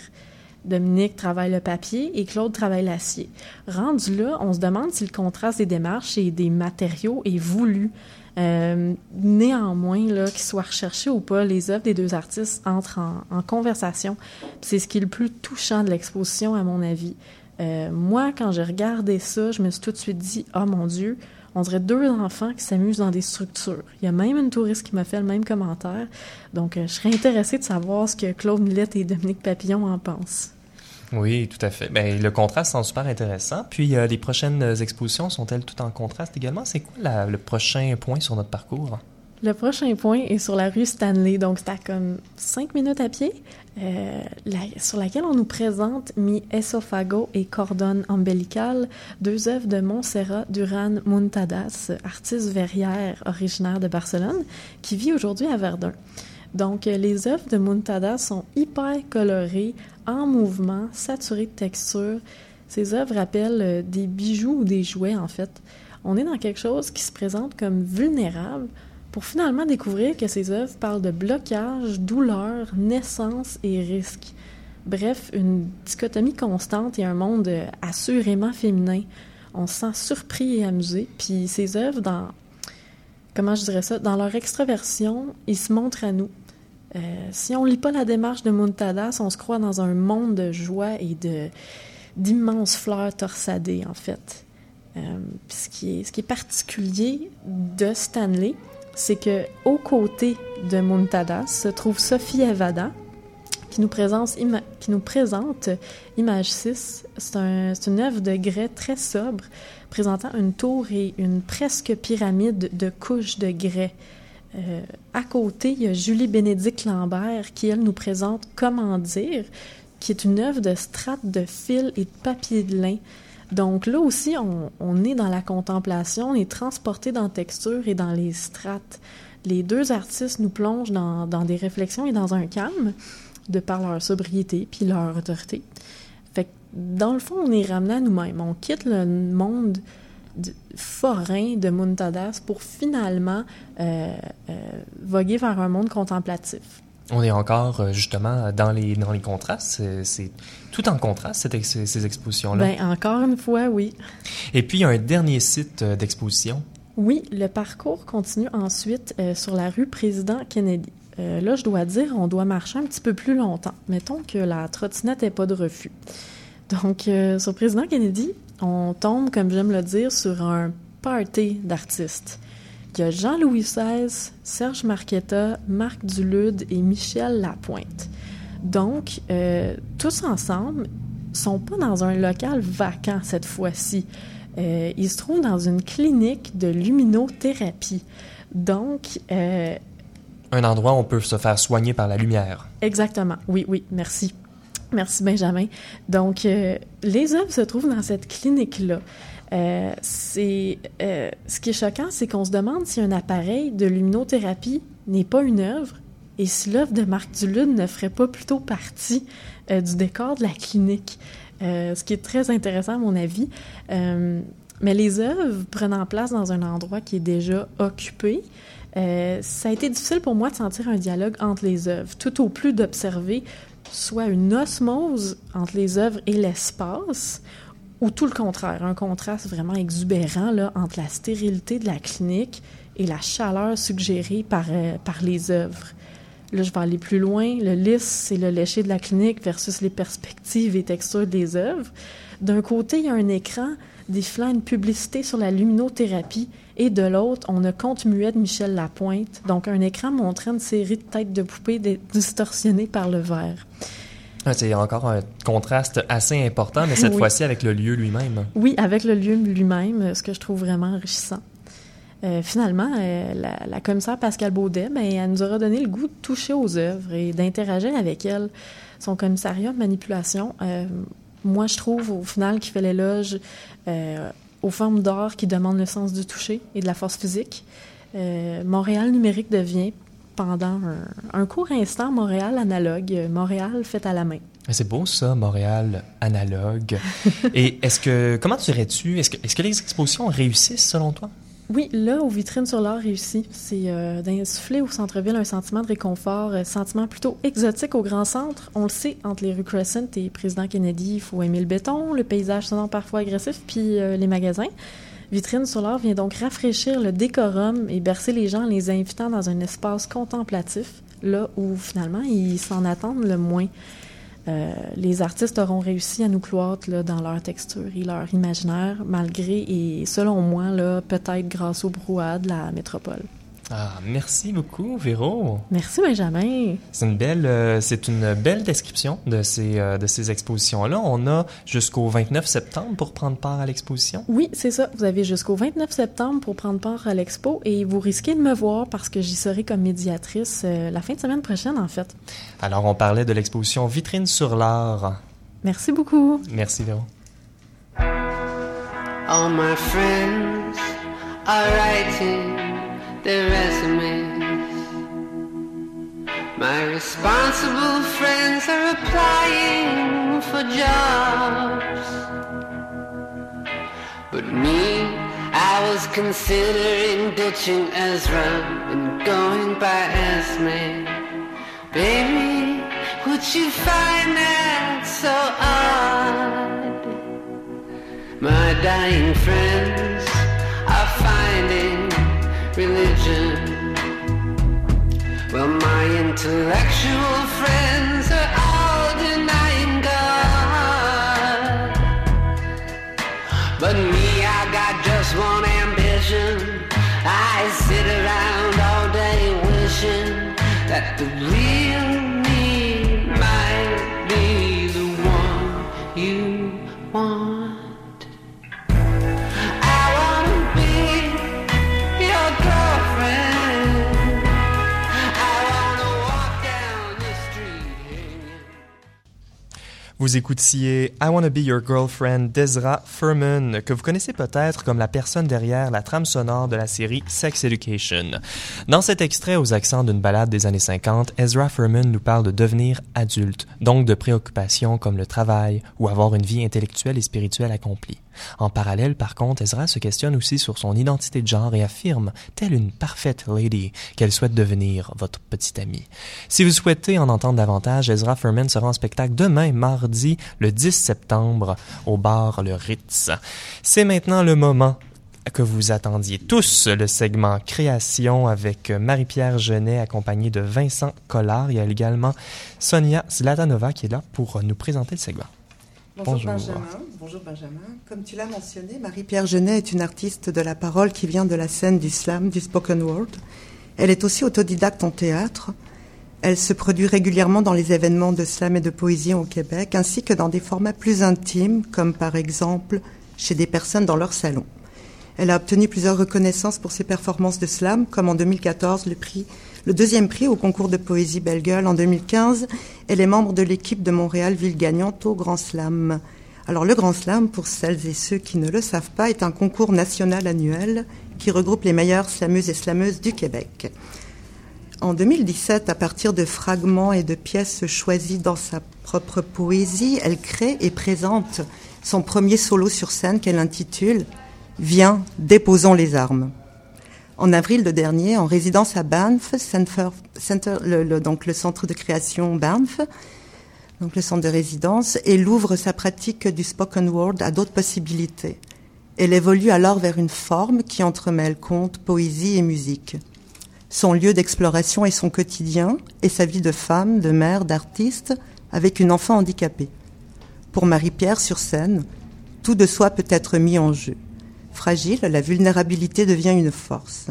Dominique travaille le papier et Claude travaille l'acier. Rendu là, on se demande si le contraste des démarches et des matériaux est voulu. Euh, néanmoins, là, qu'il soit recherché ou pas, les œuvres des deux artistes entrent en, en conversation. C'est ce qui est le plus touchant de l'exposition, à mon avis. Euh, moi, quand j'ai regardé ça, je me suis tout de suite dit, oh mon Dieu, on dirait deux enfants qui s'amusent dans des structures. Il y a même une touriste qui m'a fait le même commentaire. Donc, euh, je serais intéressée de savoir ce que Claude Millette et Dominique Papillon en pensent. Oui, tout à fait. Ben, le contraste semble super intéressant. Puis euh, les prochaines expositions sont-elles toutes en contraste également? C'est quoi la- le prochain point sur notre parcours? Le prochain point est sur la rue Stanley, donc c'est à comme cinq minutes à pied, euh, sur laquelle on nous présente Mi Esophago et Cordon Ombilical, deux œuvres de Montserrat Duran Muntadas, artiste verrière originaire de Barcelone, qui vit aujourd'hui à Verdun. Donc, euh, les œuvres de Muntadas sont hyper colorées, en mouvement, saturées de texture. Ces œuvres rappellent euh, des bijoux ou des jouets, en fait. On est dans quelque chose qui se présente comme vulnérable, pour finalement découvrir que ces œuvres parlent de blocage, douleur, naissance et risque. Bref, une dichotomie constante et un monde assurément féminin. On se sent surpris et amusé. Puis ces œuvres, dans comment je dirais ça, dans leur extraversion, ils se montrent à nous. Euh, si on lit pas la démarche de Muntadas, on se croit dans un monde de joie et d'immenses fleurs torsadées, en fait. Euh, ce qui est particulier de Stanley, c'est que aux côtés de Muntadas se trouve Sophie Evada, qui nous présente, qui Image 6. C'est un- une œuvre de grès très sobre, présentant une tour et une presque pyramide de couches de grès. Euh, à côté, il y a Julie Bénédicte Lambert qui, elle, nous présente Comment dire, qui est une œuvre de strates de fil et de papier de lin. Donc là aussi, on, est dans la contemplation, on est transporté dans texture et dans les strates. Les deux artistes nous plongent dans, des réflexions et dans un calme, de par leur sobriété puis leur autorité. Fait dans le fond, on est ramené à nous-mêmes. On quitte le monde de- forain de Muntadas pour finalement euh, euh, voguer vers un monde contemplatif. On est encore euh, justement dans les, dans les contrastes. C'est- tout en contraste, cette ex- ces expositions-là. Ben, encore une fois, oui. Et puis, il y a un dernier site euh, d'exposition. Oui, le parcours continue ensuite euh, sur la rue Président Kennedy. Euh, là, je dois dire, on doit marcher un petit peu plus longtemps. Mettons que la trottinette n'est pas de refus. Donc, euh, sur Président Kennedy, on tombe, comme j'aime le dire, sur un party d'artistes. Il y a Jean-Louis XVI, Serge Marquetta, Marc Dulude et Michel Lapointe. Donc, euh, tous ensemble, sont pas dans un local vacant cette fois-ci. Euh, ils se trouvent dans une clinique de luminothérapie. Donc, euh, Un endroit où on peut se faire soigner par la lumière. Exactement. Oui, oui, merci. Merci, Benjamin. Donc, euh, les œuvres se trouvent dans cette clinique-là. Euh, c'est, euh, ce qui est choquant, c'est qu'on se demande si un appareil de luminothérapie n'est pas une œuvre et si l'œuvre de Marc Dulude ne ferait pas plutôt partie euh, du décor de la clinique. Ce qui est très intéressant à mon avis. Mais les œuvres prenant place dans un endroit qui est déjà occupé, ça a été difficile pour moi de sentir un dialogue entre les œuvres, tout au plus d'observer soit une osmose entre les œuvres et l'espace, ou tout le contraire, un contraste vraiment exubérant là, entre la stérilité de la clinique et la chaleur suggérée par, euh, par les œuvres. Là, je vais aller plus loin. Le lisse, c'est le léché de la clinique versus les perspectives et textures des œuvres. D'un côté, il y a un écran défilant une publicité sur la luminothérapie et de l'autre, on a Conte muet de Michel Lapointe, donc un écran montrant une série de têtes de poupées distorsionnées par le verre. Ah, C'est encore un contraste assez important, mais cette Oui. fois-ci avec le lieu lui-même. Oui, avec le lieu lui-même, ce que je trouve vraiment enrichissant. Euh, finalement, euh, la, la commissaire Pascal Baudet, ben, elle nous aura donné le goût de toucher aux œuvres et d'interagir avec elles. Son commissariat de manipulation, euh, moi, je trouve au final qu'il fait l'éloge aux formes d'art qui demandent le sens du toucher et de la force physique. Montréal numérique devient, pendant un, un court instant, Montréal analogue, euh, Montréal fait à la main. C'est beau ça, Montréal analogue. Et est-ce que comment dirais-tu est-ce que est-ce que les expositions réussissent selon toi? Oui, là, aux vitrines sur l'art réussi, c'est euh, d'insuffler au centre-ville un sentiment de réconfort, un sentiment plutôt exotique au grand centre. On le sait, entre les rues Crescent et Président Kennedy, il faut aimer le béton, le paysage sonore parfois agressif, puis euh, les magasins. Vitrine sur l'art vient donc rafraîchir le décorum et bercer les gens en les invitant dans un espace contemplatif, là où finalement ils s'en attendent le moins. Euh, les artistes auront réussi à nous cloître dans leur texture et leur imaginaire, malgré et selon moi, peut-être grâce au brouhaha de la métropole. Ah, merci beaucoup, Véro. Merci, Benjamin. C'est une belle, euh, c'est une belle description de ces, euh, de ces expositions-là. On a jusqu'au 29 septembre pour prendre part à l'exposition. Oui, c'est ça. Vous avez jusqu'au 29 septembre pour prendre part à l'expo et vous risquez de me voir parce que j'y serai comme médiatrice euh, la fin de semaine prochaine, en fait. Alors, on parlait de l'exposition Vitrine sur l'art. Merci beaucoup. Merci, Véro. All my friends are writing their resumes. My responsible friends are applying for jobs. But me, I was considering ditching Ezra and going by Esme. Baby, would you find that so odd? My dying friends intellectual friends are all denying God. But me, I got just one ambition. I sit around all day wishing that the Vous écoutiez I Wanna Be Your Girlfriend d'Ezra Furman, que vous connaissez peut-être comme la personne derrière la trame sonore de la série Sex Education. Dans cet extrait aux accents d'une balade des années 50, Ezra Furman nous parle de devenir adulte, donc de préoccupations comme le travail ou avoir une vie intellectuelle et spirituelle accomplie. En parallèle, par contre, Ezra se questionne aussi sur son identité de genre et affirme, telle une parfaite lady, qu'elle souhaite devenir votre petite amie. Si vous souhaitez en entendre davantage, Ezra Furman sera en spectacle demain, mardi, le 10 septembre, au bar Le Ritz. C'est maintenant le moment que vous attendiez tous, le segment création avec Marie-Pierre Genet accompagnée de Vincent Collard. Il y a également Sonia Zlatanova qui est là pour nous présenter le segment. Bonjour, Bonjour. Benjamin. Bonjour Benjamin. Comme tu l'as mentionné, Marie-Pierre Genet est une artiste de la parole qui vient de la scène du slam, du spoken word. Elle est aussi autodidacte en théâtre. Elle se produit régulièrement dans les événements de slam et de poésie au Québec, ainsi que dans des formats plus intimes, comme par exemple chez des personnes dans leur salon. Elle a obtenu plusieurs reconnaissances pour ses performances de slam, comme en 2014 le prix, le deuxième prix au concours de poésie Belle Gueule. En 2015, elle est membre de l'équipe de Montréal Ville gagnante au Grand Slam. Alors le Grand Slam, pour celles et ceux qui ne le savent pas, est un concours national annuel qui regroupe les meilleures slameuses et slameuses du Québec. En 2017, à partir de fragments et de pièces choisies dans sa propre poésie, elle crée et présente son premier solo sur scène qu'elle intitule Viens, déposons les armes. En avril de dernier, en résidence à Banff, le centre de création Banff, donc le centre de résidence, elle ouvre sa pratique du spoken word à d'autres possibilités. Elle évolue alors vers une forme qui entremêle conte, poésie et musique. Son lieu d'exploration est son quotidien et sa vie de femme, de mère, d'artiste, avec une enfant handicapée. Pour Marie-Pierre sur scène, tout de soi peut être mis en jeu. Fragile, la vulnérabilité devient une force.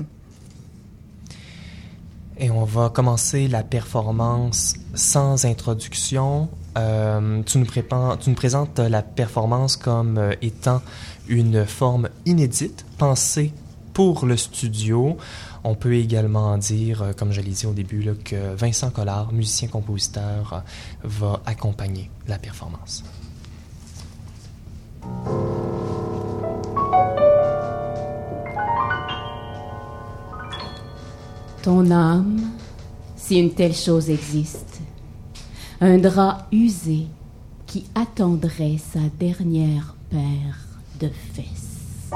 Et on va commencer la performance sans introduction. Euh, tu, nous présentes la performance comme euh, étant une forme inédite, pensée pour le studio. On peut également dire, euh, comme je l'ai dit au début, que Vincent Collard, musicien-compositeur, va accompagner la performance. Ton âme, si une telle chose existe, un drap usé qui attendrait sa dernière paire de fesses.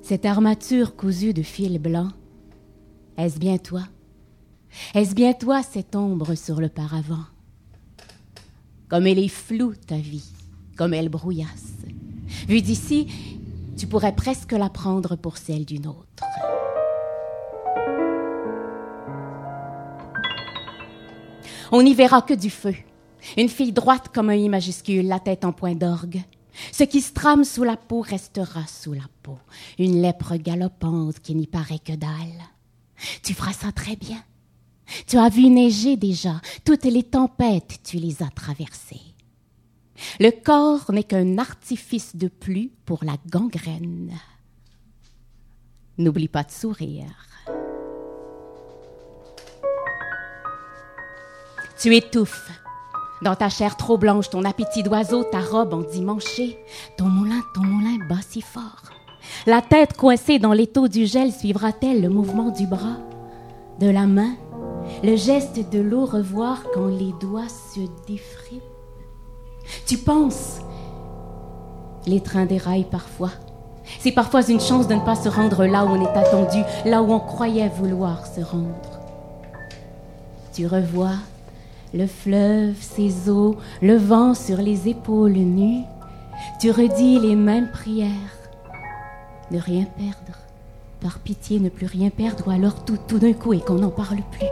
Cette armature cousue de fil blanc, est-ce bien toi? Est-ce bien toi cette ombre sur le paravent? Comme elle est floue ta vie, comme elle brouillasse. Vue d'ici, tu pourrais presque la prendre pour celle d'une autre. On n'y verra que du feu. Une fille droite comme un I majuscule, la tête en point d'orgue. Ce qui se trame sous la peau restera sous la peau. Une lèpre galopante qui n'y paraît que dalle. Tu feras ça très bien. Tu as vu neiger déjà. Toutes les tempêtes, tu les as traversées. Le corps n'est qu'un artifice de plus pour la gangrène. N'oublie pas de sourire. Tu étouffes. Dans ta chair trop blanche, ton appétit d'oiseau, ta robe endimanchée, ton moulin, ton moulin bat si fort. La tête coincée dans l'étau du gel suivra-t-elle le mouvement du bras, de la main, le geste de l'eau revoir quand les doigts se défrippent Tu penses? Les trains déraillent parfois. C'est parfois une chance de ne pas se rendre là où on est attendu, là où on croyait vouloir se rendre. Tu revois le fleuve, ses eaux, le vent sur les épaules nues. Tu redis les mêmes prières. Ne rien perdre. Par pitié, ne plus rien perdre, ou alors tout, tout d'un coup et qu'on n'en parle plus.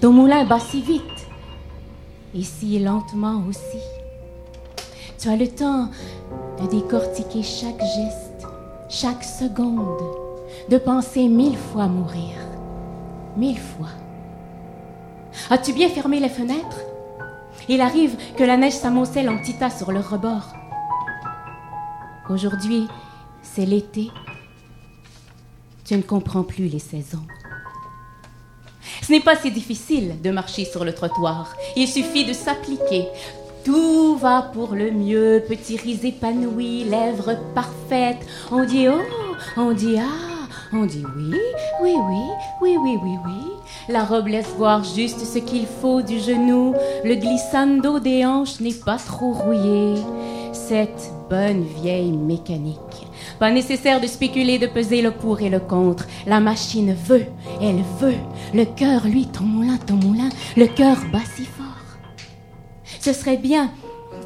Ton moulin bat si vite, et si lentement aussi. Tu as le temps de décortiquer chaque geste, chaque seconde, de penser mille fois mourir. Mille fois. As-tu bien fermé les fenêtres? Il arrive que la neige s'amoncelle en petits tas sur le rebord. Aujourd'hui, c'est l'été. Tu ne comprends plus les saisons. Ce n'est pas si difficile de marcher sur le trottoir. Il suffit de s'appliquer. Tout va pour le mieux, petit riz épanoui, lèvres parfaites. On dit oh, on dit ah, on dit oui, oui, oui, oui, oui, oui, oui. La robe laisse voir juste ce qu'il faut du genou. Le glissando des hanches n'est pas trop rouillé. Cette bonne vieille mécanique. Pas nécessaire de spéculer, de peser le pour et le contre. La machine veut, elle veut. Le cœur, lui, ton moulin, ton moulin, le cœur bat. Ce serait bien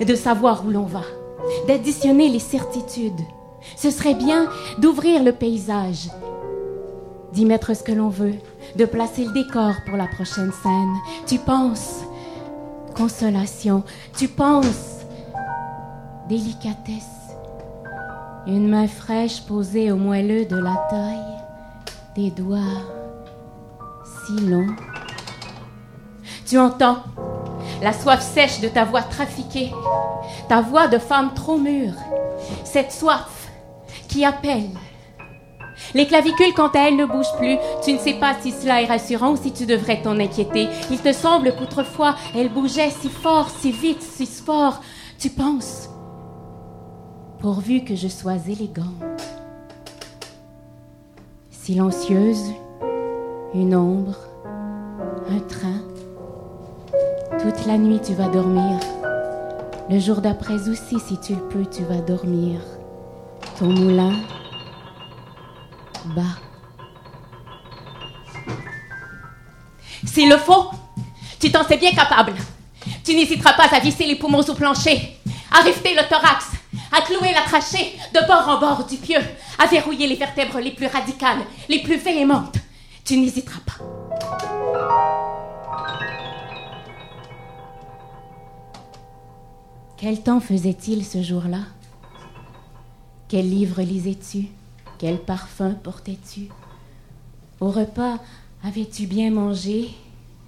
de savoir où l'on va, d'additionner les certitudes. Ce serait bien d'ouvrir le paysage, d'y mettre ce que l'on veut, de placer le décor pour la prochaine scène. Tu penses consolation, tu penses délicatesse, une main fraîche posée au moelleux de la taille, des doigts si longs. Tu entends la soif sèche de ta voix trafiquée, ta voix de femme trop mûre, cette soif qui appelle. Les clavicules, quant à elles, ne bougent plus. Tu ne sais pas si cela est rassurant ou si tu devrais t'en inquiéter. Il te semble qu'autrefois, elles bougeaient si fort, si vite, si fort. Tu penses, pourvu que je sois élégante, silencieuse, une ombre, un train. Toute la nuit, tu vas dormir. Le jour d'après aussi, si tu le peux, tu vas dormir. Ton moulin bas. S'il le faut, tu t'en sais bien capable. Tu n'hésiteras pas à visser les poumons au plancher, à rifter le thorax, à clouer la trachée de bord en bord du pieu, à verrouiller les vertèbres les plus radicales, les plus véhémentes. Tu n'hésiteras pas. Quel temps faisait-il ce jour-là? Quel livre lisais-tu? Quel parfum portais-tu? Au repas, avais-tu bien mangé,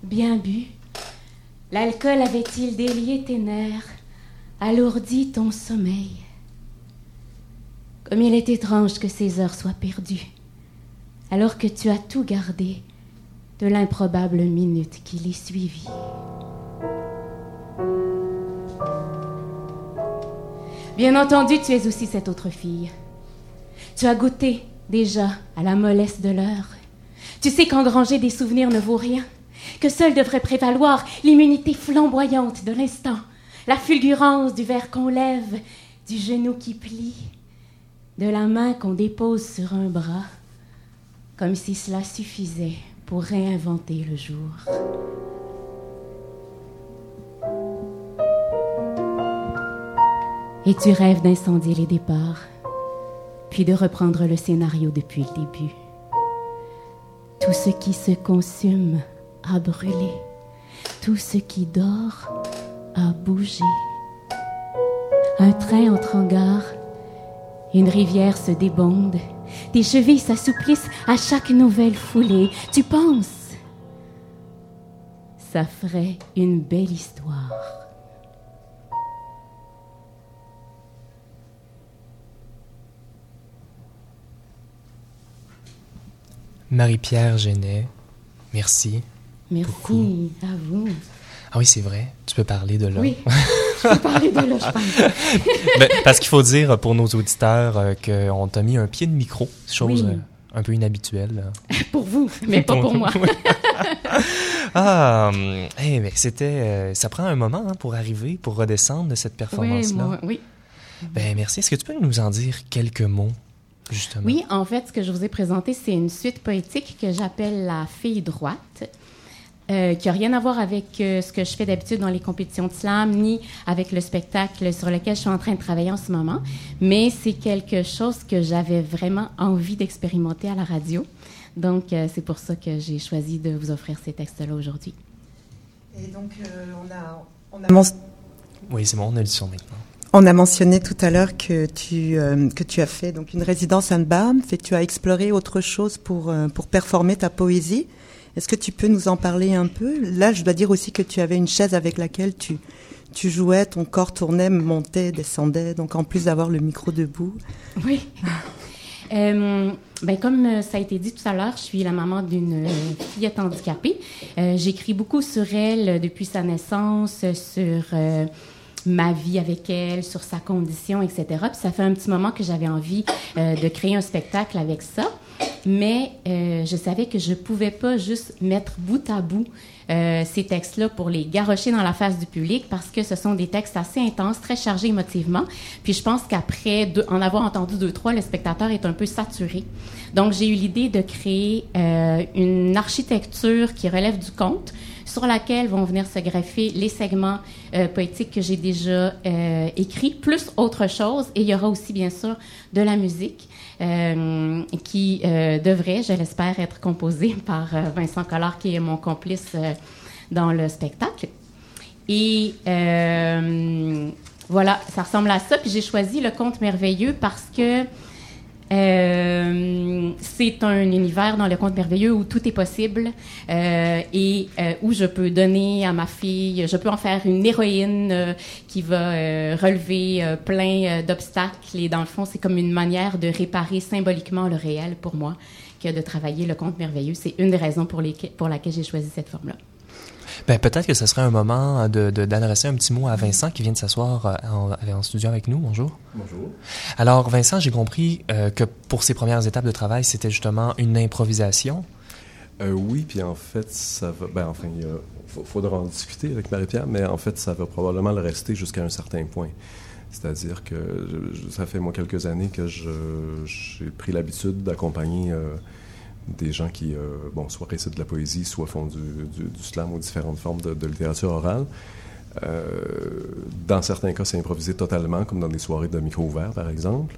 bien bu? L'alcool avait-il délié tes nerfs, alourdi ton sommeil? Comme il est étrange que ces heures soient perdues, alors que tu as tout gardé de l'improbable minute qui les suivit. Bien entendu, tu es aussi cette autre fille. Tu as goûté déjà à la mollesse de l'heure. Tu sais qu'engranger des souvenirs ne vaut rien, que seule devrait prévaloir l'immunité flamboyante de l'instant, la fulgurance du verre qu'on lève, du genou qui plie, de la main qu'on dépose sur un bras, comme si cela suffisait pour réinventer le jour. Et tu rêves d'incendier les départs, puis de reprendre le scénario depuis le début. Tout ce qui se consume a brûlé, tout ce qui dort a bougé. Un train entre en gare, une rivière se débonde, tes chevilles s'assouplissent à chaque nouvelle foulée. Tu penses, ça ferait une belle histoire. Marie-Pierre Genet, merci. Merci Beaucoup. à vous. Ah oui, c'est vrai, tu peux parler de là. Oui, je peux parler de là, je pense. Ben, parce qu'il faut dire pour nos auditeurs euh, qu'on t'a mis un pied de micro, chose Oui. euh, un peu inhabituelle. Pour vous, mais pas pour moi. Ah, hum, eh, mais c'était, euh, ça prend un moment hein, pour arriver, pour redescendre de cette Oui, performance-là. moi, oui. Ben merci. Est-ce que tu peux nous en dire quelques mots, justement Oui, en fait, ce que je vous ai présenté, c'est une suite poétique que j'appelle La fille droite, euh, qui n'a rien à voir avec euh, ce que je fais d'habitude dans les compétitions de slam, ni avec le spectacle sur lequel je suis en train de travailler en ce moment. Mais c'est quelque chose que j'avais vraiment envie d'expérimenter à la radio. Donc, euh, c'est pour ça que j'ai choisi de vous offrir ces textes-là aujourd'hui. Et donc, euh, on, a, on, a Oui, c'est bon, on a le son maintenant. On a mentionné tout à l'heure que tu, euh, que tu as fait donc une résidence à Banff et tu as exploré autre chose pour, euh, pour performer ta poésie. Est-ce que tu peux nous en parler un peu? Là, je dois dire aussi que tu avais une chaise avec laquelle tu, tu jouais, ton corps tournait, montait, descendait. Donc, en plus d'avoir le micro debout. Oui. Euh, ben, comme euh, ça a été dit tout à l'heure, je suis la maman d'une euh, fillette handicapée. Euh, J'écris beaucoup sur elle euh, depuis sa naissance, sur euh, ma vie avec elle, sur sa condition, etc. Puis ça fait un petit moment que j'avais envie euh, de créer un spectacle avec ça. Mais euh, je savais que je pouvais pas juste mettre bout à bout euh, ces textes-là pour les garrocher dans la face du public parce que ce sont des textes assez intenses, très chargés émotivement. Puis je pense qu'après en avoir entendu deux, trois, le spectateur est un peu saturé. Donc j'ai eu l'idée de créer euh, une architecture qui relève du conte sur laquelle vont venir se greffer les segments euh, poétiques que j'ai déjà euh, écrits, plus autre chose. Et il y aura aussi, bien sûr, de la musique euh, qui devrait, je l'espère, être composée par Vincent Collard, qui est mon complice dans le spectacle. Et voilà, ça ressemble à ça. Puis j'ai choisi le conte merveilleux parce que euh, c'est un univers dans le conte merveilleux où tout est possible euh, et euh, où je peux donner à ma fille, je peux en faire une héroïne euh, qui va relever plein d'obstacles et dans le fond c'est comme une manière de réparer symboliquement le réel pour moi que de travailler le conte merveilleux. C'est une des raisons pour laquelle j'ai choisi cette forme-là. Ben, peut-être que ce serait un moment de, de- d'adresser un petit mot à Vincent qui vient de s'asseoir euh, en, en studio avec nous. Bonjour. Bonjour. Alors, Vincent, j'ai compris euh, que pour ces premières étapes de travail, c'était justement une improvisation. Euh, oui, puis en fait, ça va. Ben, enfin, il faudra en discuter avec Marie-Pierre, mais en fait, ça va probablement le rester jusqu'à un certain point. C'est-à-dire que je- ça fait, moi, quelques années que je- j'ai pris l'habitude d'accompagner des gens qui, euh, bon, soit récitent de la poésie, soit font du, slam ou différentes formes de, de littérature orale. Euh, dans certains cas, c'est improvisé totalement, comme dans des soirées de micro ouvert, par exemple.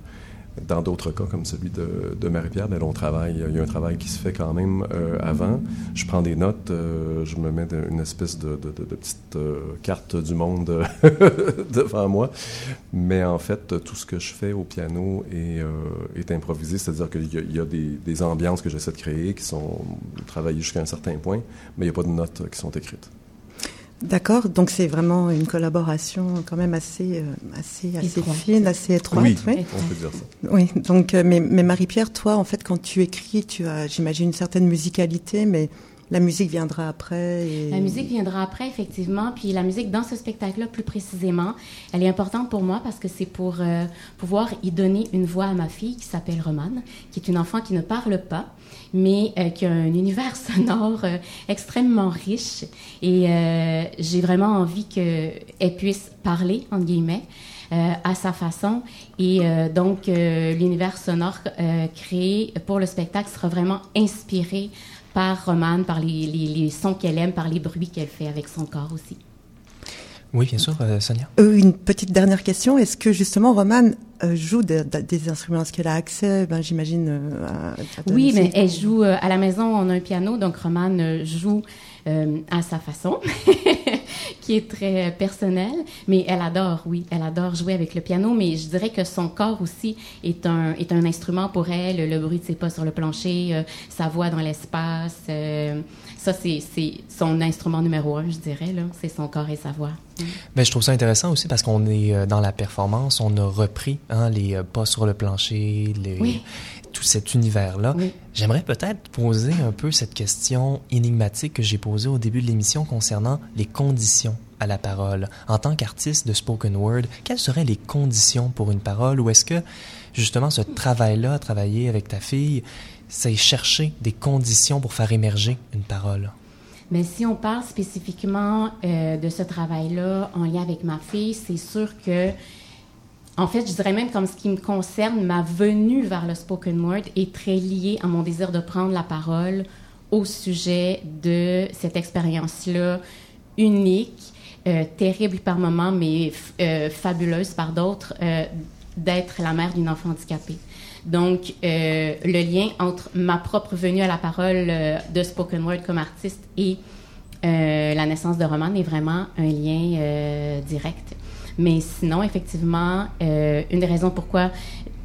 Dans d'autres cas, comme celui de, Marie-Pierre, on travaille, il y a un travail qui se fait quand même euh, avant. Je prends des notes, euh, je me mets une espèce de, petite euh, carte du monde devant moi. Mais en fait, tout ce que je fais au piano est, improvisé, c'est-à-dire qu'il y a, des ambiances que j'essaie de créer qui sont travaillées jusqu'à un certain point, mais il n'y a pas de notes qui sont écrites. D'accord, donc c'est vraiment une collaboration quand même assez, euh, assez, assez Étroite. fine, assez étroite. Oui, oui. on peut dire ça. Oui, donc, euh, mais, mais Marie-Pierre, toi, en fait, quand tu écris, tu as, j'imagine, une certaine musicalité, mais la musique viendra après. La musique viendra après, effectivement. Puis la musique dans ce spectacle-là, plus précisément, elle est importante pour moi parce que c'est pour euh, pouvoir y donner une voix à ma fille qui s'appelle Romane, qui est une enfant qui ne parle pas, mais euh, qui a un univers sonore euh, extrêmement riche. Et j'ai vraiment envie qu'elle puisse parler, entre guillemets. euh, à sa façon. Et euh, donc, l'univers sonore créé pour le spectacle sera vraiment inspiré par Romane, par les, les- les sons qu'elle aime, par les bruits qu'elle fait avec son corps aussi. Oui, bien sûr, euh, Sonia. Euh, une petite dernière question. Est-ce que justement Romane euh, joue de- de- des instruments? Est-ce qu'elle a accès, ben, j'imagine, euh, à, à Oui, mais elle joue euh, à la maison, on a un piano, donc Romane joue euh, à sa façon, qui est très personnel, mais elle adore, oui, elle adore jouer avec le piano, mais je dirais que son corps aussi est un, est un instrument pour elle, le bruit de ses pas sur le plancher, euh, sa voix dans l'espace, euh, ça c'est c'est son instrument numéro un, je dirais, là, c'est son corps et sa voix. Ben, je trouve ça intéressant aussi parce qu'on est euh, dans la performance, on a repris hein, les pas sur le plancher, les, Oui. Tout cet univers-là. Oui. J'aimerais peut-être poser un peu cette question énigmatique que j'ai posée au début de l'émission concernant les conditions à la parole. En tant qu'artiste de spoken word, quelles seraient les conditions pour une parole? Ou est-ce que justement ce travail-là, travailler avec ta fille, c'est chercher des conditions pour faire émerger une parole? Mais si on parle spécifiquement euh, de ce travail-là en lien avec ma fille, c'est sûr que, en fait, je dirais même comme ce qui me concerne, ma venue vers le spoken word est très liée à mon désir de prendre la parole au sujet de cette expérience-là unique, euh, terrible par moments, mais euh, fabuleuse par d'autres, euh, d'être la mère d'une enfant handicapée. Donc, le lien entre ma propre venue à la parole de spoken word comme artiste et la naissance de Roman est vraiment un lien direct. Mais sinon, effectivement, euh, une des raisons pourquoi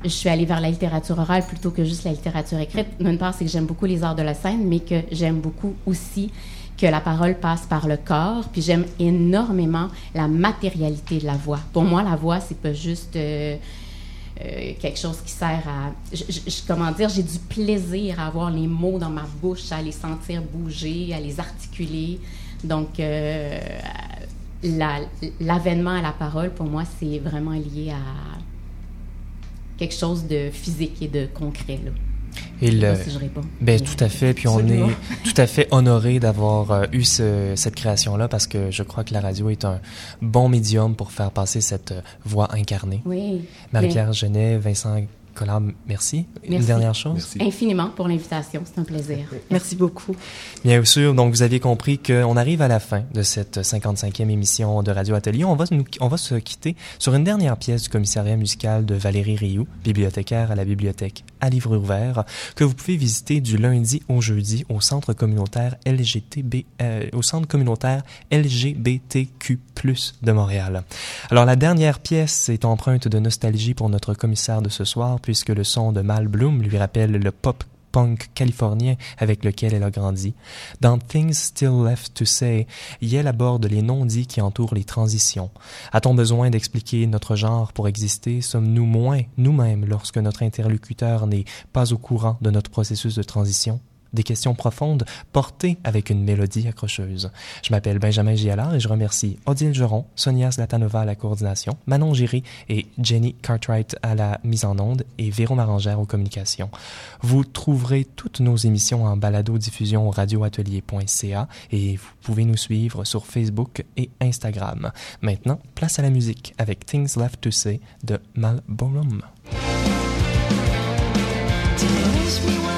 je suis allée vers la littérature orale plutôt que juste la littérature écrite, d'une part, c'est que j'aime beaucoup les arts de la scène, mais que j'aime beaucoup aussi que la parole passe par le corps. Puis j'aime énormément la matérialité de la voix. Pour moi, la voix, c'est pas juste euh, euh, quelque chose qui sert à. comment dire, j'ai du plaisir à avoir les mots dans ma bouche, à les sentir bouger, à les articuler. Donc, la- l'avènement à la parole, pour moi, c'est vraiment lié à quelque chose de physique et de concret. Là. Et le- si je réponds. Ben, tout à fait. Puis on est tout à fait honoré d'avoir euh, eu ce- cette création-là parce que je crois que la radio est un bon médium pour faire passer cette euh, voix incarnée. Oui. Marie-Claire Genet, Vincent Collard, merci. Une dernière chose? Merci. Infiniment pour l'invitation. C'est un plaisir. Merci beaucoup. Bien sûr, donc vous aviez compris qu'on arrive à la fin de cette 55e émission de Radio Atelier. On va, nous- on va se quitter sur une dernière pièce du commissariat musical de Valérie Rioux, bibliothécaire à la bibliothèque à livre ouvert, que vous pouvez visiter du lundi au jeudi au centre communautaire LGTB, euh, au centre communautaire LGBTQ+ de Montréal. Alors la dernière pièce est empreinte de nostalgie pour notre commissaire de ce soir, puisque le son de Mal Bloom lui rappelle le pop punk californien avec lequel elle a grandi. Dans Things Still Left to Say, Yale aborde les non-dits qui entourent les transitions. A-t-on besoin d'expliquer notre genre pour exister? Sommes-nous moins nous-mêmes lorsque notre interlocuteur n'est pas au courant de notre processus de transition? des questions profondes portées avec une mélodie accrocheuse. Je m'appelle Benjamin Gialard et je remercie Odile Geron, Sonia Slatanova à la coordination, Manon Giry et Jenny Cartwright à la mise en onde et Véron Marangère aux communications. Vous trouverez toutes nos émissions en balado-diffusion au radioatelier.ca et vous pouvez nous suivre sur Facebook et Instagram. Maintenant, place à la musique avec Things Left to Say de Malborum. Teach